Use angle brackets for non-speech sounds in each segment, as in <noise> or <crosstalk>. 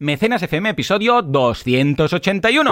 Mecenas FM, episodio 281.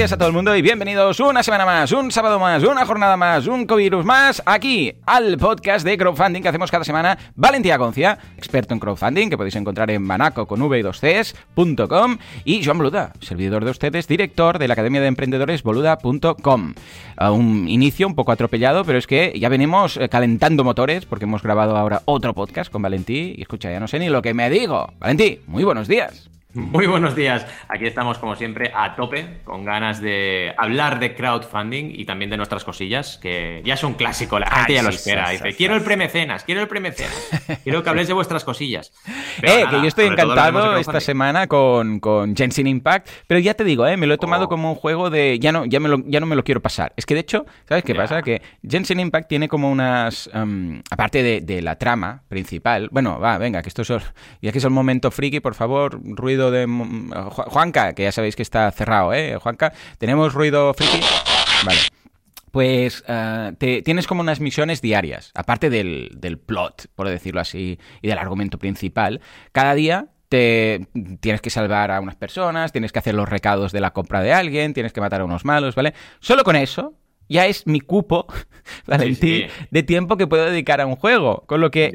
Días a todo el mundo y bienvenidos una semana más, un sábado más, una jornada más, un covirus más, aquí al podcast de crowdfunding que hacemos cada semana. Valentía Concia, experto en crowdfunding, que podéis encontrar en banaco con v 2 cs.com y Joan Boluda, servidor de ustedes, director de la Academia de Emprendedores boluda.com. Un inicio un poco atropellado, pero es que ya venimos eh, calentando motores porque hemos grabado ahora otro podcast con Valentí y escucha, ya no sé ni lo que me digo. Valentí, muy buenos días. Muy buenos días. Aquí estamos, como siempre, a tope, con ganas de hablar de crowdfunding y también de nuestras cosillas, que ya es un clásico, la gente Ay, ya lo espera. sí, Dice, sí, quiero el premecenas, quiero el premecenas, <laughs> quiero que habléis de vuestras cosillas. Pero Eh, nada, que yo estoy encantado esta semana con, con Genshin Impact, pero ya te digo, eh, me lo he tomado Oh. como un juego de ya no, ya, me lo, ya no me lo quiero pasar. Es que de hecho, ¿sabes qué pasa? Que Genshin Impact tiene como unas, em, aparte de, de la trama principal, bueno, va, venga, que esto es, ya que es el momento friki, por favor, ruido de Ju- Juanca, que ya sabéis que está cerrado, ¿eh? Juanca, tenemos ruido friki, vale. Pues eh, tienes como unas misiones diarias, aparte del, del plot, por decirlo así, y del argumento principal. Cada día te tienes que salvar a unas personas, tienes que hacer los recados de la compra de alguien, tienes que matar a unos malos, ¿vale? Solo con eso ya es mi cupo, <laughs> Valentín, Sí, sí. de tiempo que puedo dedicar a un juego. Con lo que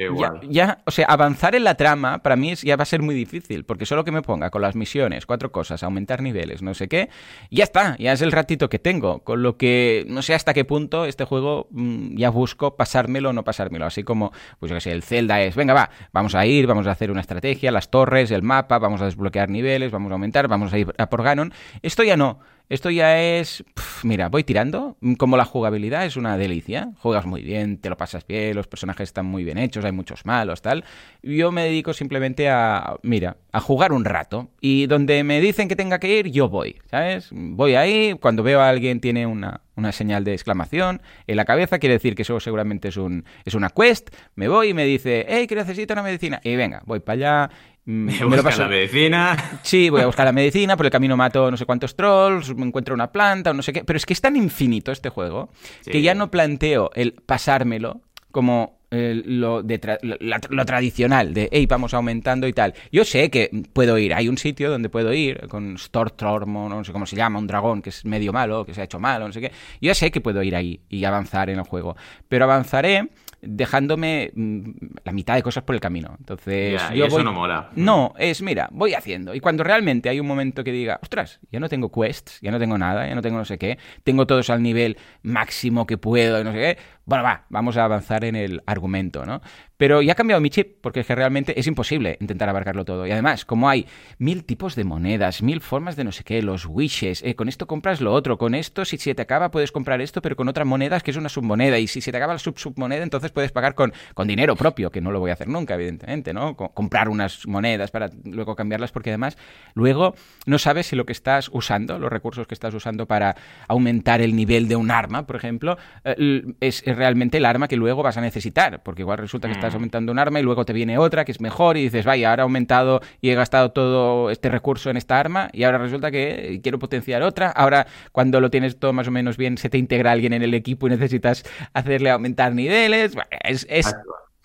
ya, o sea, avanzar en la trama para mí es- ya va a ser muy difícil, porque solo que me ponga con las misiones, cuatro cosas, aumentar niveles, no sé qué, ya está, ya es el ratito que tengo. Con lo que no sé hasta qué punto este juego mm, ya busco pasármelo o no pasármelo. Así como, pues yo que sé, el Zelda es, venga, va, vamos a ir, vamos a hacer una estrategia, las torres, el mapa, vamos a desbloquear niveles, vamos a aumentar, vamos a ir a por Ganon. Esto ya no. Esto ya es, mira, voy tirando, como la jugabilidad es una delicia, juegas muy bien, te lo pasas bien, los personajes están muy bien hechos, hay muchos malos, tal. Yo me dedico simplemente a, mira, a jugar un rato y donde me dicen que tenga que ir, yo voy, ¿sabes? Voy ahí, cuando veo a alguien tiene una, una señal de exclamación en la cabeza, quiere decir que eso seguramente es, un, es una quest, me voy y me dice, hey, que necesito una medicina, y venga, voy para allá. Mm, Me me lo busca paso- la medicina. Sí, voy a buscar la medicina, por el camino mato no sé cuántos trolls, me encuentro una planta o no sé qué. Pero es que es tan infinito este juego Sí. que ya no planteo el pasármelo como eh, lo, de tra- lo- tradicional, de, hey, vamos aumentando y tal. Yo sé que puedo ir, hay un sitio donde puedo ir con o no sé cómo se llama, un dragón que es medio malo, que se ha hecho malo, no sé qué. Yo sé que puedo ir ahí y avanzar en el juego, pero avanzaré dejándome mm, la mitad de cosas por el camino. Entonces, Ya, y eso voy... no mola. No, es, mira, voy haciendo. Y cuando realmente hay un momento que diga, ostras, ya no tengo quests, ya no tengo nada, ya no tengo no sé qué, tengo todos al nivel máximo que puedo, y no sé qué, bueno, va, vamos a avanzar en el argumento, ¿no? Pero ya ha cambiado mi chip, porque es que realmente es imposible intentar abarcarlo todo. Y además, como hay mil tipos de monedas, mil formas de no sé qué, los wishes, eh, con esto compras lo otro, con esto, si se te acaba, puedes comprar esto, pero con otras monedas, que es una submoneda, y si se te acaba la sub-submoneda, entonces puedes pagar con, con dinero propio, que no lo voy a hacer nunca, evidentemente, ¿no? Co- comprar unas monedas para luego cambiarlas, porque además, luego no sabes si lo que estás usando, los recursos que estás usando para aumentar el nivel de un arma, por ejemplo, eh, es, es realmente el arma que luego vas a necesitar, porque igual resulta que estás aumentando un arma y luego te viene otra que es mejor y dices, vaya, ahora he aumentado y he gastado todo este recurso en esta arma y ahora resulta que quiero potenciar otra, ahora cuando lo tienes todo más o menos bien se te integra alguien en el equipo y necesitas hacerle aumentar niveles, Bueno, es... es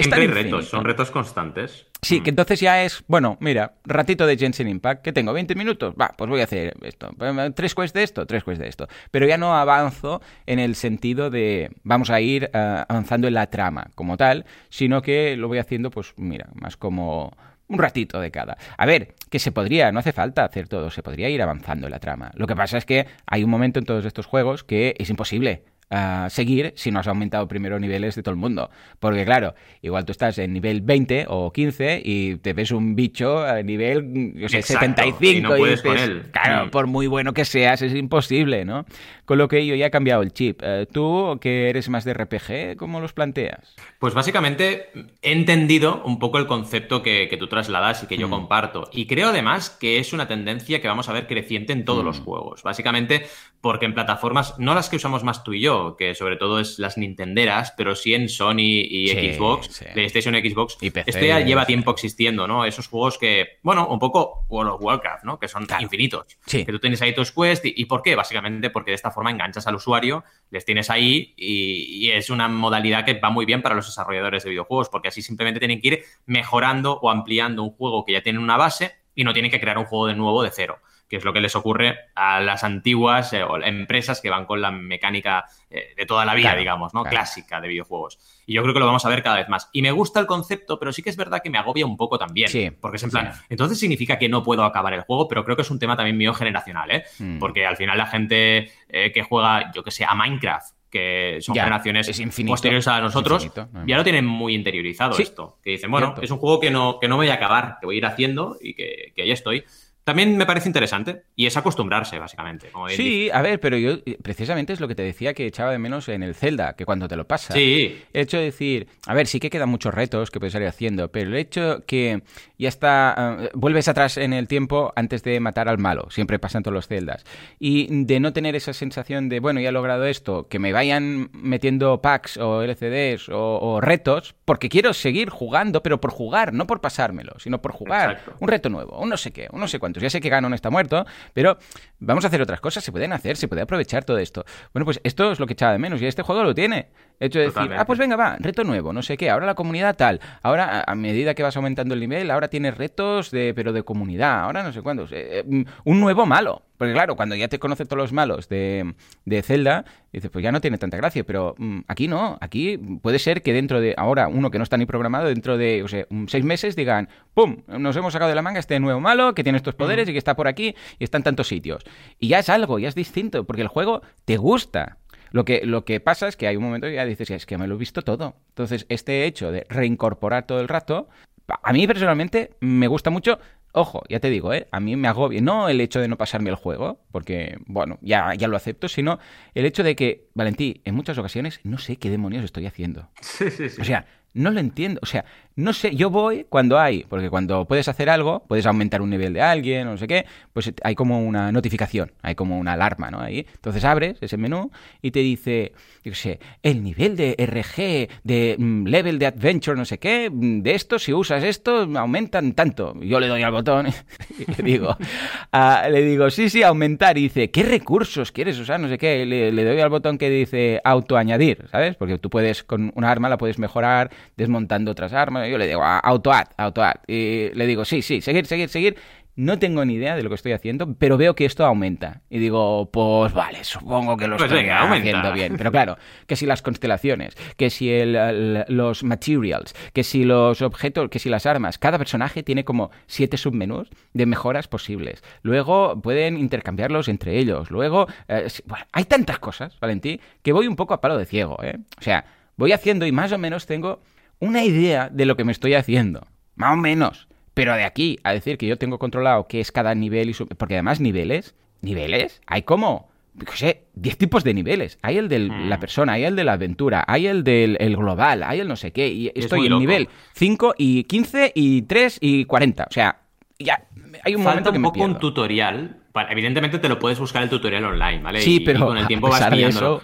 Siempre hay retos, son retos constantes. Sí, Mm. que entonces ya es, bueno, mira, ratito de Genshin Impact, que tengo 20 minutos, va, pues voy a hacer esto. Tres quests de esto, tres quests de esto. Pero ya no avanzo en el sentido de vamos a ir eh, avanzando en la trama como tal, sino que lo voy haciendo, pues mira, más como un ratito de cada. A ver, que se podría, no hace falta hacer todo, se podría ir avanzando en la trama. Lo que pasa es que hay un momento en todos estos juegos que es imposible ah, seguir si no has aumentado primero niveles de todo el mundo. Porque claro, igual tú estás en nivel 20 o 15 y te ves un bicho a nivel yo sé, 75 y, no puedes con él. claro, mm. por muy bueno que seas es imposible, ¿no? Con lo que yo ya he cambiado el chip. Eh, ¿Tú que eres más de RPG, cómo los planteas? Pues básicamente he entendido un poco el concepto que, tú trasladas y que yo mm. comparto. Y creo además que es una tendencia que vamos a ver creciente en todos los mm. juegos. Básicamente porque en plataformas, no las que usamos más tú y yo, que sobre todo es las Nintenderas, pero sí en Sony y Xbox, PlayStation Xbox, y esto ya lleva tiempo existiendo, ¿no? Esos juegos que, bueno, un poco World of Warcraft, ¿no? Que son infinitos. Que tú tienes ahí tus quests. Y, por qué? Básicamente porque de esta forma enganchas al usuario, les tienes ahí y, y es una modalidad que va muy bien para los desarrolladores de videojuegos, porque así simplemente tienen que ir mejorando o ampliando un juego que ya tiene una base y no tienen que crear un juego de nuevo de cero que es lo que les ocurre a las antiguas eh, empresas que van con la mecánica eh, de toda la vida, digamos, ¿no? Clásica de videojuegos. Y yo creo que lo vamos a ver cada vez más. Y me gusta el concepto, pero sí que es verdad que me agobia un poco también. Sí, porque es en plan, entonces significa que no puedo acabar el juego, pero creo que es un tema también mío generacional, ¿eh? Mm. Porque al final la gente eh, que juega, yo que sé, a Minecraft, que son generaciones posteriores a nosotros, ya lo tienen muy interiorizado esto. Que dicen, bueno, es un juego que no, que no voy a acabar, que voy a ir haciendo y que, que ahí estoy. También me parece interesante y es acostumbrarse, básicamente. sí, a ver, pero yo precisamente es lo que te decía que echaba de menos en el Zelda, que cuando te lo pasas. Sí. El hecho de decir, a ver, sí que quedan muchos retos que puedes ir haciendo, pero el hecho que ya está, eh, vuelves atrás en el tiempo antes de matar al malo, siempre pasan todos los Zeldas, y de no tener esa sensación de, bueno, ya he logrado esto, que me vayan metiendo packs o LCDs o, retos, porque quiero seguir jugando, pero por jugar, no por pasármelo, sino por jugar. Un reto nuevo, un no sé qué, un no sé cuánto ya sé que Ganon está muerto, pero vamos a hacer otras cosas, se pueden hacer, se puede aprovechar todo esto. Bueno, pues esto es lo que echaba de menos y este juego lo tiene. Hecho de decir, ah, pues venga, va, reto nuevo, no sé qué, ahora la comunidad tal, ahora a medida que vas aumentando el nivel, ahora tienes retos de, pero de comunidad, ahora no sé cuántos, eh, eh, un nuevo malo. Porque claro, cuando ya te conocen todos los malos de, de Zelda, dices, pues ya no tiene tanta gracia, pero mm, aquí no, aquí puede ser que dentro de, ahora, uno que no está ni programado, dentro de, o sea, seis meses digan, ¡pum! Nos hemos sacado de la manga este nuevo malo que tiene estos poderes y que está por aquí y está en tantos sitios. Y ya es algo, ya es distinto, porque el juego te gusta. Lo que, lo que pasa es que hay un momento que ya dices, es que me lo he visto todo. Entonces, este hecho de reincorporar todo el rato, a mí personalmente me gusta mucho. Ojo, ya te digo, ¿eh? a mí me agobia, no el hecho de no pasarme el juego, porque, bueno, ya, ya lo acepto, sino el hecho de que, Valentí, en muchas ocasiones no sé qué demonios estoy haciendo. <laughs> Sí, sí, sí. O sea, no lo entiendo. O sea, no sé, yo voy cuando hay, porque cuando puedes hacer algo, puedes aumentar un nivel de alguien o no sé qué, pues hay como una notificación, hay como una alarma, ¿no? Ahí. Entonces abres ese menú y te dice, yo sé, el nivel de RG, de mm, level de adventure, no sé qué, mm, de esto, si usas esto, aumentan tanto. Yo le doy al botón <laughs> y le digo, le digo, sí, sí, aumentar. Y dice, ¿qué recursos quieres usar? No sé qué. Le, le doy al botón que dice autoañadir, ¿sabes? Porque tú puedes, con una arma la puedes mejorar desmontando otras armas. Yo le digo, auto-add, auto-add. Y le digo, sí, sí, seguir, seguir, seguir. No tengo ni idea de lo que estoy haciendo, pero veo que esto aumenta. Y digo, pues vale, supongo que lo pues estoy haciendo bien. Pero claro, que si las constelaciones, que si el, los materials, que si los objetos, que si las armas, cada personaje tiene como siete submenús de mejoras posibles. Luego pueden intercambiarlos entre ellos. Luego, eh, bueno, hay tantas cosas, Valentí, que voy un poco a palo de ciego, ¿eh? O sea, voy haciendo y más o menos tengo una idea de lo que me estoy haciendo. Más o menos. Pero de aquí a decir que yo tengo controlado qué es cada nivel y su... Porque además niveles, niveles, hay como, no sé, 10 tipos de niveles. Hay el de la mm. persona, hay el de la aventura, hay el del global, hay el no sé qué. Y estoy en nivel 5 y 15 y 3 y 40. O sea, ya hay un momento que un poco un tutorial. Evidentemente te lo puedes buscar el tutorial online, ¿vale? Sí, pero con el tiempo vas eso,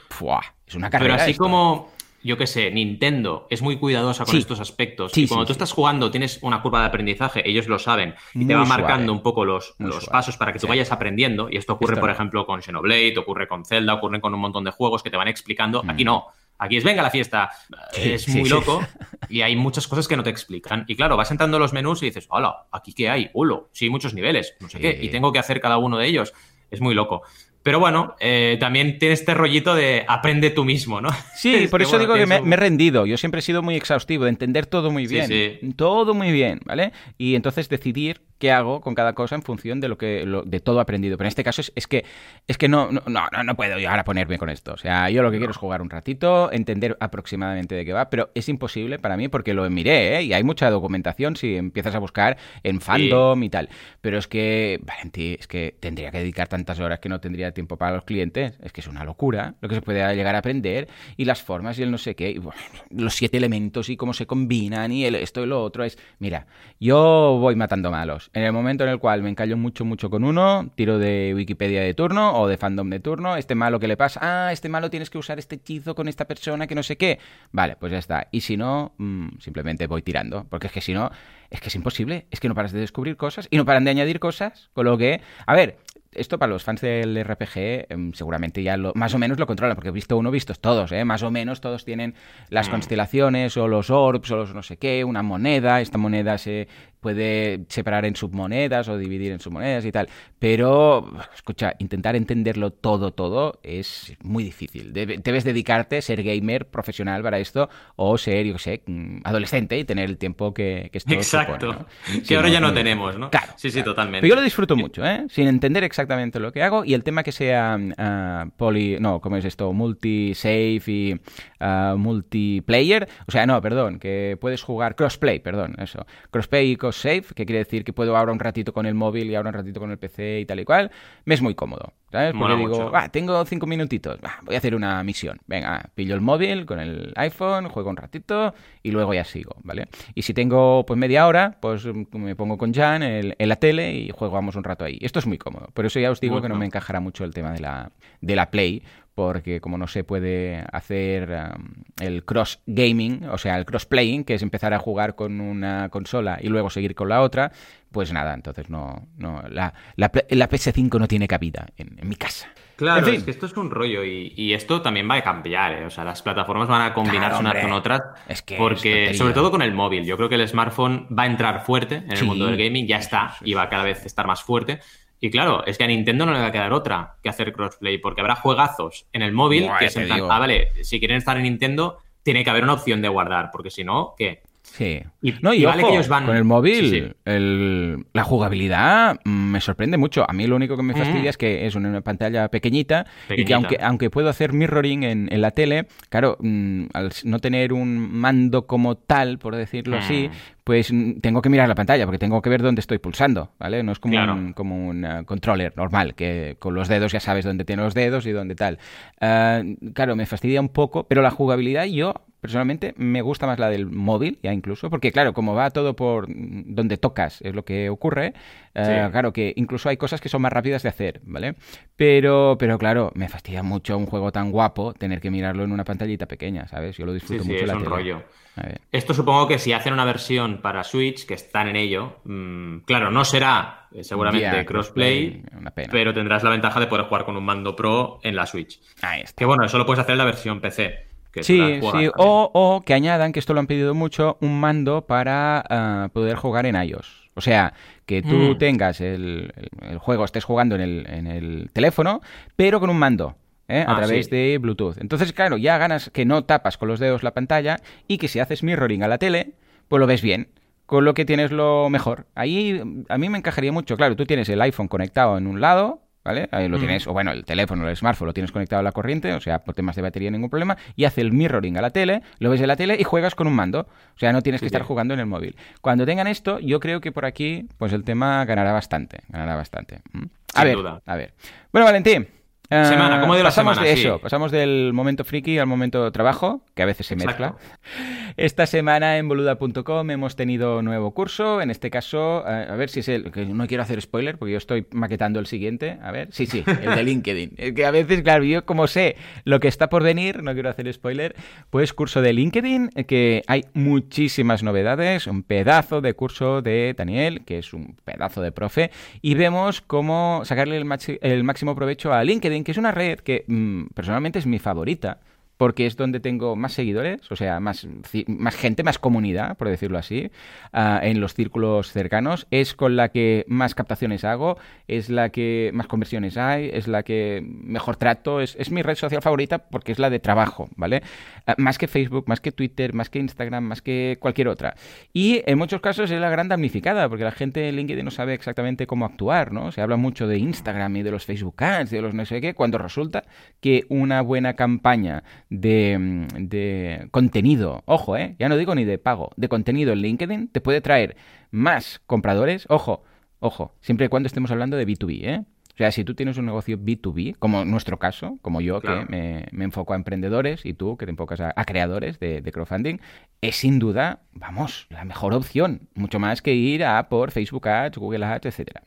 es una carrera. Pero así como yo qué sé, Nintendo es muy cuidadosa con estos aspectos. y cuando tú estás jugando, tienes una curva de aprendizaje, ellos lo saben, y te va marcando un poco los, los pasos para que tú vayas aprendiendo. Y esto ocurre, por ejemplo, con Xenoblade, ocurre con Zelda, ocurre con un montón de juegos que te van explicando. Aquí mm. no. Aquí es venga la fiesta. es muy loco <laughs> y hay muchas cosas que no te explican. Y claro, vas entrando en los menús y dices, hola, ¿aquí qué hay? Ulo, sí, muchos niveles, no sé qué. Y tengo que hacer cada uno de ellos. Es muy loco. Pero bueno, eh, también tiene este rollito de aprende tú mismo, ¿no? Sí, <laughs> por eso digo que me, he rendido. Yo siempre he sido muy exhaustivo, de entender todo muy bien. Todo muy bien, ¿vale? Y entonces decidir qué hago con cada cosa en función de lo que de todo aprendido. Pero en este caso es, que es que no, no, no, no puedo yo ahora ponerme con esto. O sea, yo lo que quiero es jugar un ratito, entender aproximadamente de qué va, pero es imposible para mí porque lo miré, ¿eh? Y hay mucha documentación si empiezas a buscar en fandom y tal. Pero es que, Valentí, es que tendría que dedicar tantas horas que no tendría tiempo para los clientes. Es que es una locura lo que se puede llegar a aprender y las formas y el no sé qué, y, los siete elementos y cómo se combinan y el, esto y lo otro. Es, mira, yo voy matando malos. En el momento en el cual me encallo mucho, mucho con uno, tiro de Wikipedia de turno o de fandom de turno, este malo que le pasa, ah, este malo tienes que usar este hechizo con esta persona que no sé qué. Vale, pues ya está. Y si no, mm, simplemente voy tirando. Porque es que si no, es que es imposible. Es que no paras de descubrir cosas y no paran de añadir cosas. Con lo que, a ver, esto para los fans del RPG em, seguramente ya lo, más o menos lo controlan, porque he visto uno, vistos todos, ¿eh? más o menos todos tienen las mm. constelaciones o los orbs o los no sé qué, una moneda, esta moneda se puede separar en submonedas o dividir en submonedas y tal. Pero, escucha, intentar entenderlo todo, todo es muy difícil. debes dedicarte, ser gamer profesional para esto o ser, yo sé, mm, adolescente y tener el tiempo que, que esto Exacto. Que ahora ya no tenemos, ¿no? Claro. Sí, sí, totalmente. Pero yo lo disfruto mucho, ¿eh? Sin entender exactamente lo que hago y el tema que sea uh, poly... No, ¿cómo es esto? Multi-save y uh, multiplayer. O sea, no, perdón, que puedes jugar crossplay, perdón, eso. Crossplay y save, que quiere decir que puedo ahora un ratito con el móvil y ahora un ratito con el PC y tal y cual, me es muy cómodo. ¿Sabes? Porque digo, tengo cinco minutitos, voy a hacer una misión. Venga, pillo el móvil con el iPhone, juego un ratito y luego ya sigo, ¿vale? Y si tengo pues media hora, pues me pongo con Jan en, la tele y jugamos un rato ahí. Esto es muy cómodo. Por eso ya os digo que no me encajará mucho el tema de la, de la Play, porque como no se puede hacer um, el cross gaming, o sea, el cross playing, que es empezar a jugar con una consola y luego seguir con la otra, pues nada, entonces no, no la, la, PS5 no tiene cabida en, mi casa. Claro, es que esto es un rollo y, esto también va a cambiar, ¿eh? o sea, las plataformas van a combinarse unas con otras, es que porque sobre todo con el móvil, yo creo que el smartphone va a entrar fuerte en el mundo del gaming, ya está, y va a cada vez estar más fuerte, y claro, es que a Nintendo no le va a quedar otra que hacer crossplay, porque habrá juegazos en el móvil que se ah, vale, si quieren estar en Nintendo, tiene que haber una opción de guardar, porque si no, ¿qué? Sí. Y, no, y, vale que ellos van... con el móvil, la jugabilidad me sorprende mucho. A mí lo único que me fastidia es que es una pantalla pequeñita, y que aunque, aunque puedo hacer mirroring en, la tele, claro, mm, al no tener un mando como tal, por decirlo así, mm. pues mm, tengo que mirar la pantalla porque tengo que ver dónde estoy pulsando, ¿vale? No es como un, como un uh, controller normal, que con los dedos ya sabes dónde tiene los dedos y dónde tal. Uh, claro, me fastidia un poco, pero la jugabilidad yo personalmente me gusta más la del móvil, ya incluso, porque claro, como va todo por donde tocas, es lo que ocurre, eh, claro que incluso hay cosas que son más rápidas de hacer, ¿vale? Pero, pero claro, me fastidia mucho un juego tan guapo tener que mirarlo en una pantallita pequeña, ¿sabes? Yo lo disfruto mucho. es un rollo. Esto supongo que si hacen una versión para Switch, que están en ello, mm, claro, no será eh, seguramente crossplay, pero tendrás la ventaja de poder jugar con un mando pro en la Switch. Ahí está. Que bueno, eso lo puedes hacer en la versión PC sí, sí. O, que añadan, que esto lo han pedido mucho, un mando para ah, poder jugar en iOS. O sea, que tú mm. tengas el, juego, estés jugando en el, en el teléfono, pero con un mando. ¿eh? a ah, través de Bluetooth. Entonces, claro, ya ganas que no tapas con los dedos la pantalla y que si haces mirroring a la tele, pues lo ves bien. Con lo que tienes lo mejor. Ahí a mí me encajaría mucho. Claro, tú tienes el iPhone conectado en un lado, ¿vale? Ahí lo mm. tienes, o bueno, el teléfono, el smartphone lo tienes conectado a la corriente, o sea, por temas de batería ningún problema, y hace el mirroring a la tele, lo ves en la tele y juegas con un mando. O sea, no tienes que estar jugando en el móvil. Cuando tengan esto, yo creo que por aquí, pues el tema ganará bastante, ganará bastante. ¿Mm? A ver, a ver. Bueno, Valentín, Semana, ¿cómo de la pasamos semana? de eso, pasamos del momento friki al momento trabajo, que a veces se mezcla. Esta semana en boluda.com hemos tenido nuevo curso, en este caso, a ver si es el, que no quiero hacer spoiler porque yo estoy maquetando el siguiente, a ver, sí, sí, el de LinkedIn. <laughs> Es que a veces, claro, yo como sé lo que está por venir, no quiero hacer spoiler, pues curso de LinkedIn, que hay muchísimas novedades, un pedazo de curso de Daniel, que es un pedazo de profe, y vemos cómo sacarle el, el máximo provecho a LinkedIn que es una red que mm, personalmente es mi favorita porque es donde tengo más seguidores, o sea, más, más gente, más comunidad, por decirlo así, uh, en los círculos cercanos. Es con la que más captaciones hago, es la que más conversiones hay, es la que mejor trato, es, mi red social favorita porque es la de trabajo, ¿vale? Uh, más que Facebook, más que Twitter, más que Instagram, más que cualquier otra. Y en muchos casos es la gran damnificada, porque la gente en LinkedIn no sabe exactamente cómo actuar, ¿no? Se habla mucho de Instagram y de los Facebook Ads, de los no sé qué, cuando resulta que una buena campaña de, de contenido, ojo, ¿eh? ya no digo ni de pago, de contenido en LinkedIn, te puede traer más compradores, ojo, ojo, siempre y cuando estemos hablando de B2B, ¿eh? O sea, si tú tienes un negocio B2B, como en nuestro caso, como yo claro. que me, me, enfoco a emprendedores y tú que te enfocas a, a creadores de, de, crowdfunding, es sin duda, vamos, la mejor opción. Mucho más que ir a por Facebook Ads, Google Ads, etcétera.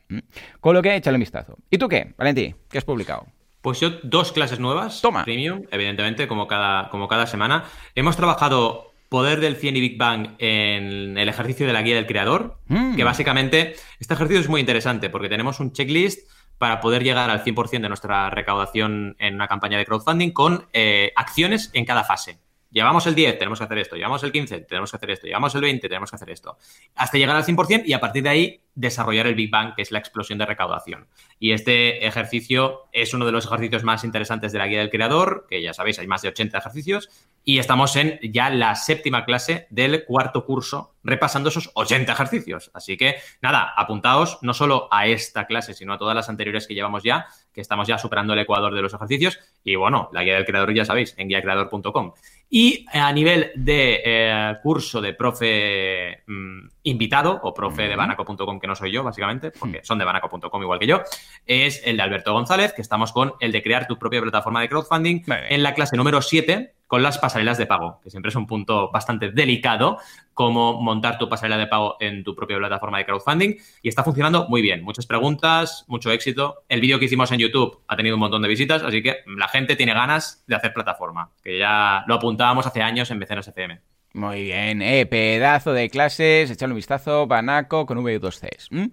Con lo que échale un vistazo. ¿Y tú qué, Valentí? ¿Qué has publicado? Pues yo dos clases nuevas, Toma. premium, evidentemente, como cada, como cada semana. Hemos trabajado Poder del 100 y Big Bang en el ejercicio de la guía del creador, mm. que básicamente este ejercicio es muy interesante porque tenemos un checklist para poder llegar al 100% de nuestra recaudación en una campaña de crowdfunding con eh, acciones en cada fase. Llevamos el 10, tenemos que hacer esto. Llevamos el 15, tenemos que hacer esto. Llevamos el 20, tenemos que hacer esto. Hasta llegar al 100% y a partir de ahí desarrollar el Big Bang, que es la explosión de recaudación. Y este ejercicio es uno de los ejercicios más interesantes de la guía del creador, que ya sabéis, hay más de 80 ejercicios. Y estamos en ya la séptima clase del cuarto curso, repasando esos 80 ejercicios. Así que nada, apuntaos no solo a esta clase, sino a todas las anteriores que llevamos ya, que estamos ya superando el ecuador de los ejercicios. Y bueno, la guía del creador ya sabéis, en guiacreador.com. Y a nivel de eh, curso de profe mmm, invitado o profe de banaco.com, que no soy yo, básicamente, porque son de banaco.com igual que yo, es el de Alberto González, que estamos con el de crear tu propia plataforma de crowdfunding en la clase número 7 con las pasarelas de pago, que siempre es un punto bastante delicado, cómo montar tu pasarela de pago en tu propia plataforma de crowdfunding. Y está funcionando muy bien. Muchas preguntas, mucho éxito. El vídeo que hicimos en YouTube ha tenido un montón de visitas, así que la gente tiene ganas de hacer plataforma, que ya lo apuntábamos hace años en Mecenas FM. Muy bien, eh, pedazo de clases, echadle un vistazo, Banaco con V2Cs. ¿Mm?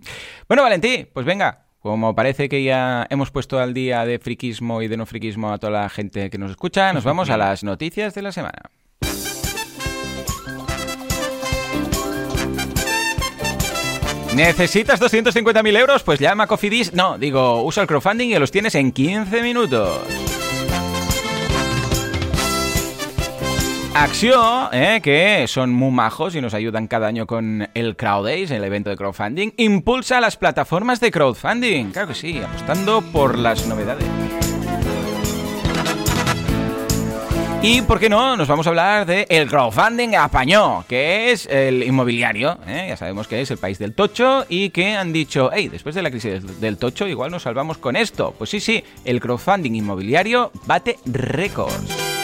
Bueno, Valentí, pues venga, como parece que ya hemos puesto al día de friquismo y de no friquismo a toda la gente que nos escucha, nos vamos a las noticias de la semana. ¿Necesitas 250.000 euros? Pues llama a Cofidis. No, digo, usa el crowdfunding y los tienes en 15 minutos. Acción, ¿eh? que son muy majos y nos ayudan cada año con el Crowd Days, el evento de crowdfunding, impulsa las plataformas de crowdfunding. Claro que sí, apostando por las novedades. Y, ¿por qué no? Nos vamos a hablar de el crowdfunding apañó, que es el inmobiliario. ¿eh? Ya sabemos que es el país del tocho y que han dicho, hey, después de la crisis del tocho igual nos salvamos con esto. Pues sí, sí, el crowdfunding inmobiliario bate récords.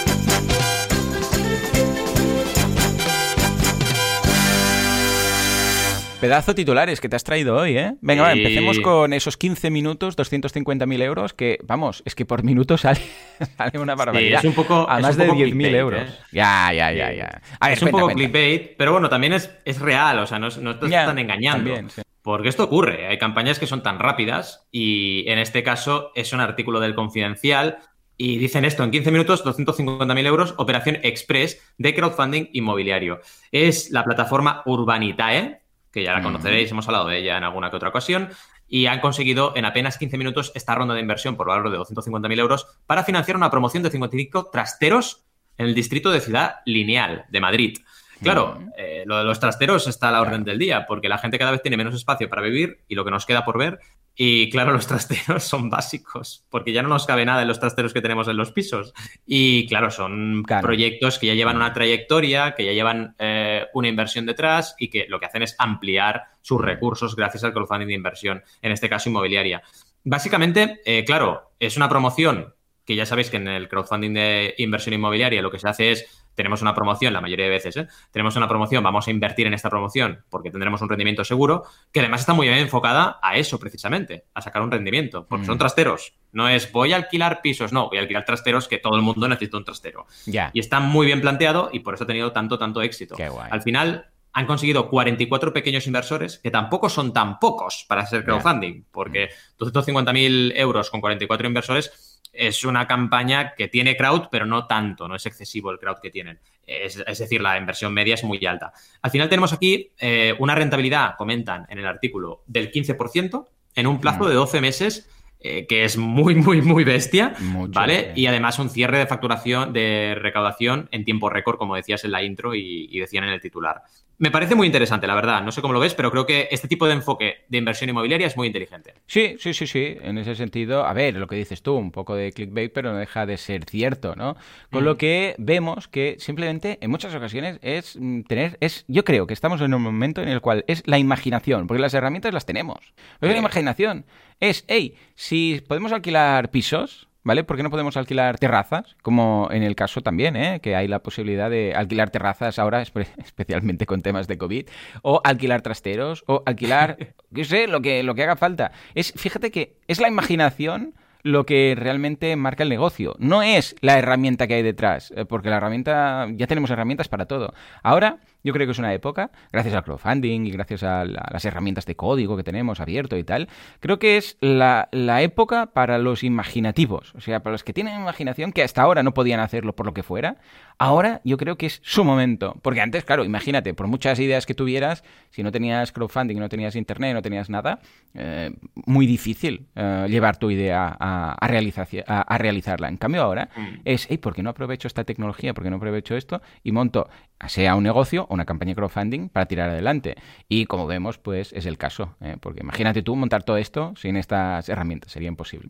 Pedazo titulares que te has traído hoy, ¿eh? Venga, va, empecemos con esos 15 minutos, 250.000 euros, que, vamos, es que por minuto sale, <laughs> sale una barbaridad. Sí, es un poco, a más de 10.000 euros. ¿eh? Ya, ya, ya, ya. A ver, es cuenta, un poco cuenta. clickbait, pero bueno, también es, es real, o sea, no, no te están engañando. también. Porque esto ocurre, hay campañas que son tan rápidas y en este caso es un artículo del Confidencial y dicen esto, en 15 minutos, 250.000 euros, operación express de crowdfunding inmobiliario. Es la plataforma Urbanitae, que ya la conoceréis, hemos hablado de ella en alguna que otra ocasión, y han conseguido en apenas 15 minutos esta ronda de inversión por valor de 250.000 euros para financiar una promoción de 55 trasteros en el distrito de Ciudad Lineal de Madrid. Claro, eh, lo de los trasteros está a la orden del día, porque la gente cada vez tiene menos espacio para vivir y lo que nos queda por ver. Y claro, los trasteros <laughs> son básicos, porque ya no nos cabe nada en los trasteros que tenemos en los pisos. Y claro, son Claro. proyectos que ya llevan una trayectoria, que ya llevan eh, una inversión detrás y que lo que hacen es ampliar sus recursos gracias al crowdfunding de inversión, en este caso inmobiliaria. Básicamente, eh, claro, es una promoción que ya sabéis que en el crowdfunding de inversión inmobiliaria lo que se hace es tenemos una promoción, la mayoría de veces, ¿eh? tenemos una promoción, vamos a invertir en esta promoción porque tendremos un rendimiento seguro, que además está muy bien enfocada a eso precisamente, a sacar un rendimiento, porque Mm. son trasteros. No es voy a alquilar pisos, no, voy a alquilar trasteros que todo el mundo necesita un trastero. Ya. Y está muy bien planteado y por eso ha tenido tanto, tanto éxito. Qué guay. Al final, han conseguido 44 pequeños inversores, que tampoco son tan pocos para ser crowdfunding, porque 250.000 euros con 44 inversores es una campaña que tiene crowd, pero no tanto, no es excesivo el crowd que tienen. Es, decir, la inversión media es muy alta. Al final tenemos aquí eh, una rentabilidad, comentan en el artículo, del 15% en un plazo de 12 meses eh, que es muy, muy, muy bestia, ¿vale? Y además un cierre de facturación, de recaudación en tiempo récord, como decías en la intro y, decían en el titular. Me parece muy interesante, la verdad. No sé cómo lo ves, pero creo que este tipo de enfoque de inversión inmobiliaria es muy inteligente. Sí, sí, sí, sí. En ese sentido, a ver, lo que dices tú, un poco de clickbait, pero no deja de ser cierto, ¿no? Con lo mm. que vemos que simplemente en muchas ocasiones es mm, tener, es, yo creo que estamos en un momento en el cual es la imaginación, porque las herramientas las tenemos. Pero es la imaginación. Es, hey, si podemos alquilar pisos, ¿vale? ¿Por qué no podemos alquilar terrazas? Como en el caso también, ¿eh? Que hay la posibilidad de alquilar terrazas ahora, <laughs> especialmente con temas de COVID, o alquilar trasteros, o alquilar, <laughs> qué sé, lo que, lo que haga falta. Es, fíjate que es la imaginación lo que realmente marca el negocio. No es la herramienta que hay detrás, eh, porque la herramienta, ya tenemos herramientas para todo. Ahora, yo creo que es una época, gracias al crowdfunding y gracias a, las herramientas de código que tenemos abierto y tal, creo que es la, la, época para los imaginativos, o sea, para los que tienen imaginación que hasta ahora no podían hacerlo por lo que fuera, Ahora yo creo que es su momento. Porque antes, claro, imagínate, por muchas ideas que tuvieras, si no tenías crowdfunding, no tenías internet, no tenías nada, eh, muy difícil eh, llevar tu idea a, a, realizarla. En cambio ahora mm. es, hey, ¿por qué no aprovecho esta tecnología? ¿Por qué no aprovecho esto? Y monto, sea un negocio o una campaña de crowdfunding para tirar adelante. Y como vemos, pues es el caso. ¿eh? Porque imagínate tú montar todo esto sin estas herramientas. Sería imposible.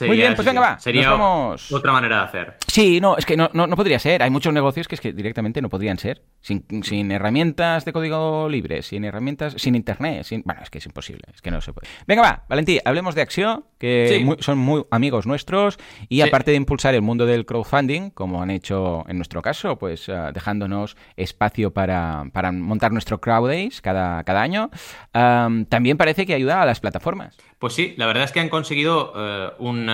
Muy bien, pues venga, va. Sería otra manera de hacer. Sí, no, es que no, no podría ser hay muchos negocios que es que directamente no podrían ser. Sin, sin herramientas de código libre, sin herramientas, sin internet, sin... Bueno, es que es imposible, es que no se puede. Venga, va, Valentí, hablemos de Acción, que son muy amigos nuestros, y aparte de impulsar el mundo del crowdfunding, como han hecho en nuestro caso, pues ah, dejándonos espacio para, para, montar nuestro Crowdays cada, cada año, también parece que ayuda a las plataformas. Pues sí, la verdad es que han conseguido eh, un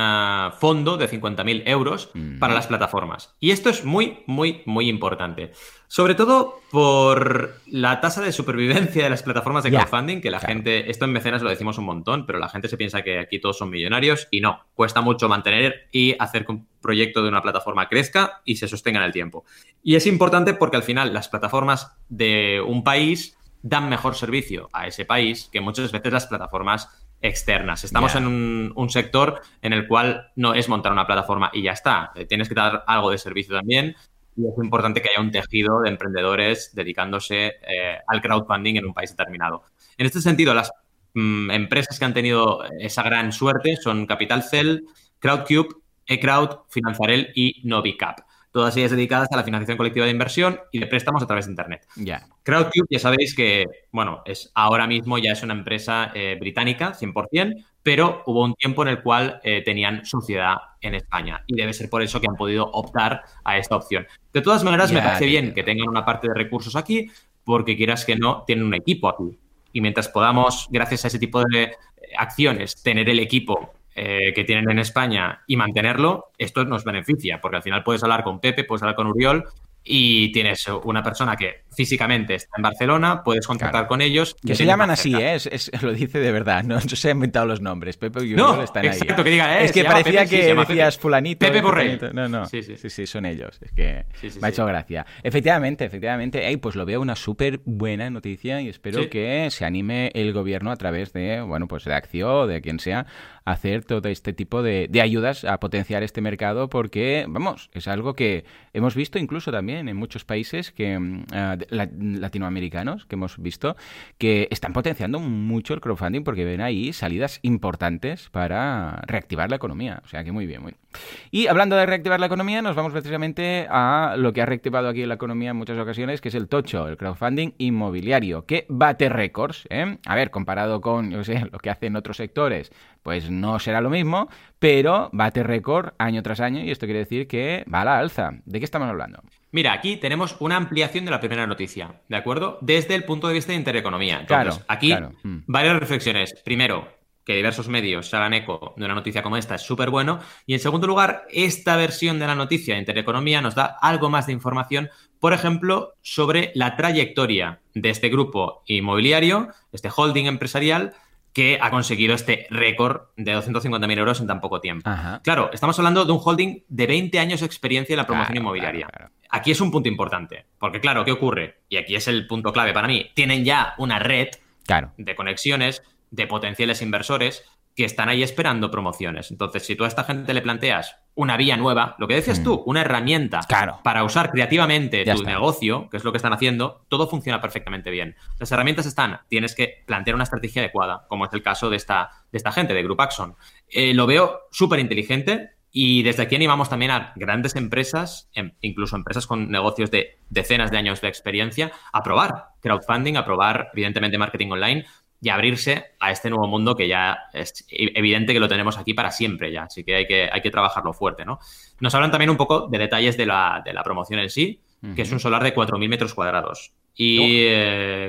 fondo de 50.000 euros para las plataformas. Y esto es muy, muy, muy importante. Sobre todo por la tasa de supervivencia de las plataformas de crowdfunding, que la gente, esto en mecenas lo decimos un montón, pero la gente se piensa que aquí todos son millonarios y no, cuesta mucho mantener y hacer que un proyecto de una plataforma crezca y se sostenga en el tiempo. Y es importante porque al final las plataformas de un país dan mejor servicio a ese país que muchas veces las plataformas externas. Estamos en un, sector en el cual no es montar una plataforma y ya está. Tienes que dar algo de servicio también. Y es importante que haya un tejido de emprendedores dedicándose eh, al crowdfunding en un país determinado. En este sentido, las mm, empresas que han tenido esa gran suerte son Capital Cell, Crowdcube, eCrowd, Finanzarel y Novicap todas ellas dedicadas a la financiación colectiva de inversión y de préstamos a través de Internet. Ya. Crowdcube, ya sabéis que, bueno, es ahora mismo ya es una empresa eh, británica, 100%, pero hubo un tiempo en el cual eh, tenían sociedad en España y debe ser por eso que han podido optar a esta opción. De todas maneras, me parece bien que tengan una parte de recursos aquí, porque quieras que no, tienen un equipo aquí. Y mientras podamos, gracias a ese tipo de eh, acciones, tener el equipo eh, que tienen en España y mantenerlo, esto nos beneficia, porque al final puedes hablar con Pepe, puedes hablar con Uriol y tienes una persona que físicamente está en Barcelona, puedes contactar con ellos. Que se llaman así, ¿eh? Es, lo dice de verdad, no, se han inventado los nombres. Pepe y Uriol están ahí. ¿eh? que diga, es que parecía que decías fulanito. Pepe Borrell. No, no. Sí sí. sí, son ellos. Es que me ha hecho gracia. Efectivamente, efectivamente. pues lo veo una súper buena noticia y espero que se anime el gobierno a través de, bueno, pues de Acción, de quien sea, hacer todo este tipo de, ayudas a potenciar este mercado porque, vamos, es algo que hemos visto incluso también en muchos países que mm, ah, latinoamericanos que hemos visto que están potenciando mucho el crowdfunding porque ven ahí salidas importantes para reactivar la economía. O sea que muy bien, muy bien. Y hablando de reactivar la economía, nos vamos precisamente a lo que ha reactivado aquí la economía en muchas ocasiones, que es el tocho, el crowdfunding inmobiliario, que bate récords. ¿eh? A ver, comparado con lo que hacen otros sectores, pues no será lo mismo, pero bate récord año tras año y esto quiere decir que va a la alza. ¿De qué estamos hablando? Mira, aquí tenemos una ampliación de la primera noticia, ¿de acuerdo? Desde el punto de vista de intereconomía. Entonces, claro, aquí mm. varias reflexiones. Primero, que diversos medios se hagan eco de una noticia como esta es súper bueno. Y en segundo lugar, esta versión de la noticia de Intereconomía nos da algo más de información, por ejemplo, sobre la trayectoria de este grupo inmobiliario, este holding empresarial, que ha conseguido este récord de 250.000 euros en tan poco tiempo. Claro, estamos hablando de un holding de 20 años de experiencia en la promoción inmobiliaria. Aquí es un punto importante, porque claro, ¿qué ocurre? Y aquí es el punto clave para mí. Tienen ya una red de conexiones de potenciales inversores que están ahí esperando promociones. Entonces, si tú a esta gente le planteas una vía nueva, lo que decías tú, mm. una herramienta para usar creativamente tu negocio, que es lo que están haciendo, todo funciona perfectamente bien. Las herramientas están, tienes que plantear una estrategia adecuada, como es el caso de esta, de esta gente, de Group Axon. Eh, lo veo súper inteligente y desde aquí animamos también a grandes empresas, em, incluso empresas con negocios de decenas de años de experiencia, a probar crowdfunding, a probar, evidentemente, marketing online, y abrirse a este nuevo mundo que ya es evidente que lo tenemos aquí para siempre ya, así que hay que, hay que trabajarlo fuerte, ¿no? Nos hablan también un poco de detalles de la, de la promoción en sí, que es un solar de 4.000 metros cuadrados y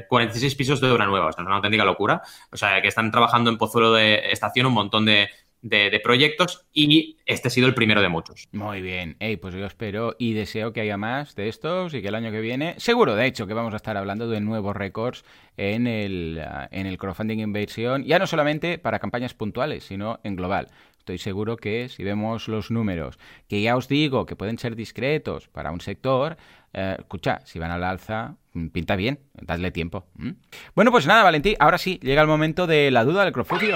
46 eh, pisos de obra nueva, o sea, una auténtica locura, o sea, que están trabajando en Pozuelo de Estación un montón de, de, proyectos y este ha sido el primero de muchos. Muy bien, hey, pues yo espero y deseo que haya más de estos y que el año que viene, seguro de hecho que vamos a estar hablando de nuevos récords en el, ah, en el crowdfunding inversión, ya no solamente para campañas puntuales, sino en global. Estoy seguro que si vemos los números, que ya os digo que pueden ser discretos para un sector, eh, escucha, si van al alza, mm, pinta bien, dadle tiempo. Bueno, pues nada, Valentín, ahora sí, llega el momento de la duda del crowdfunding.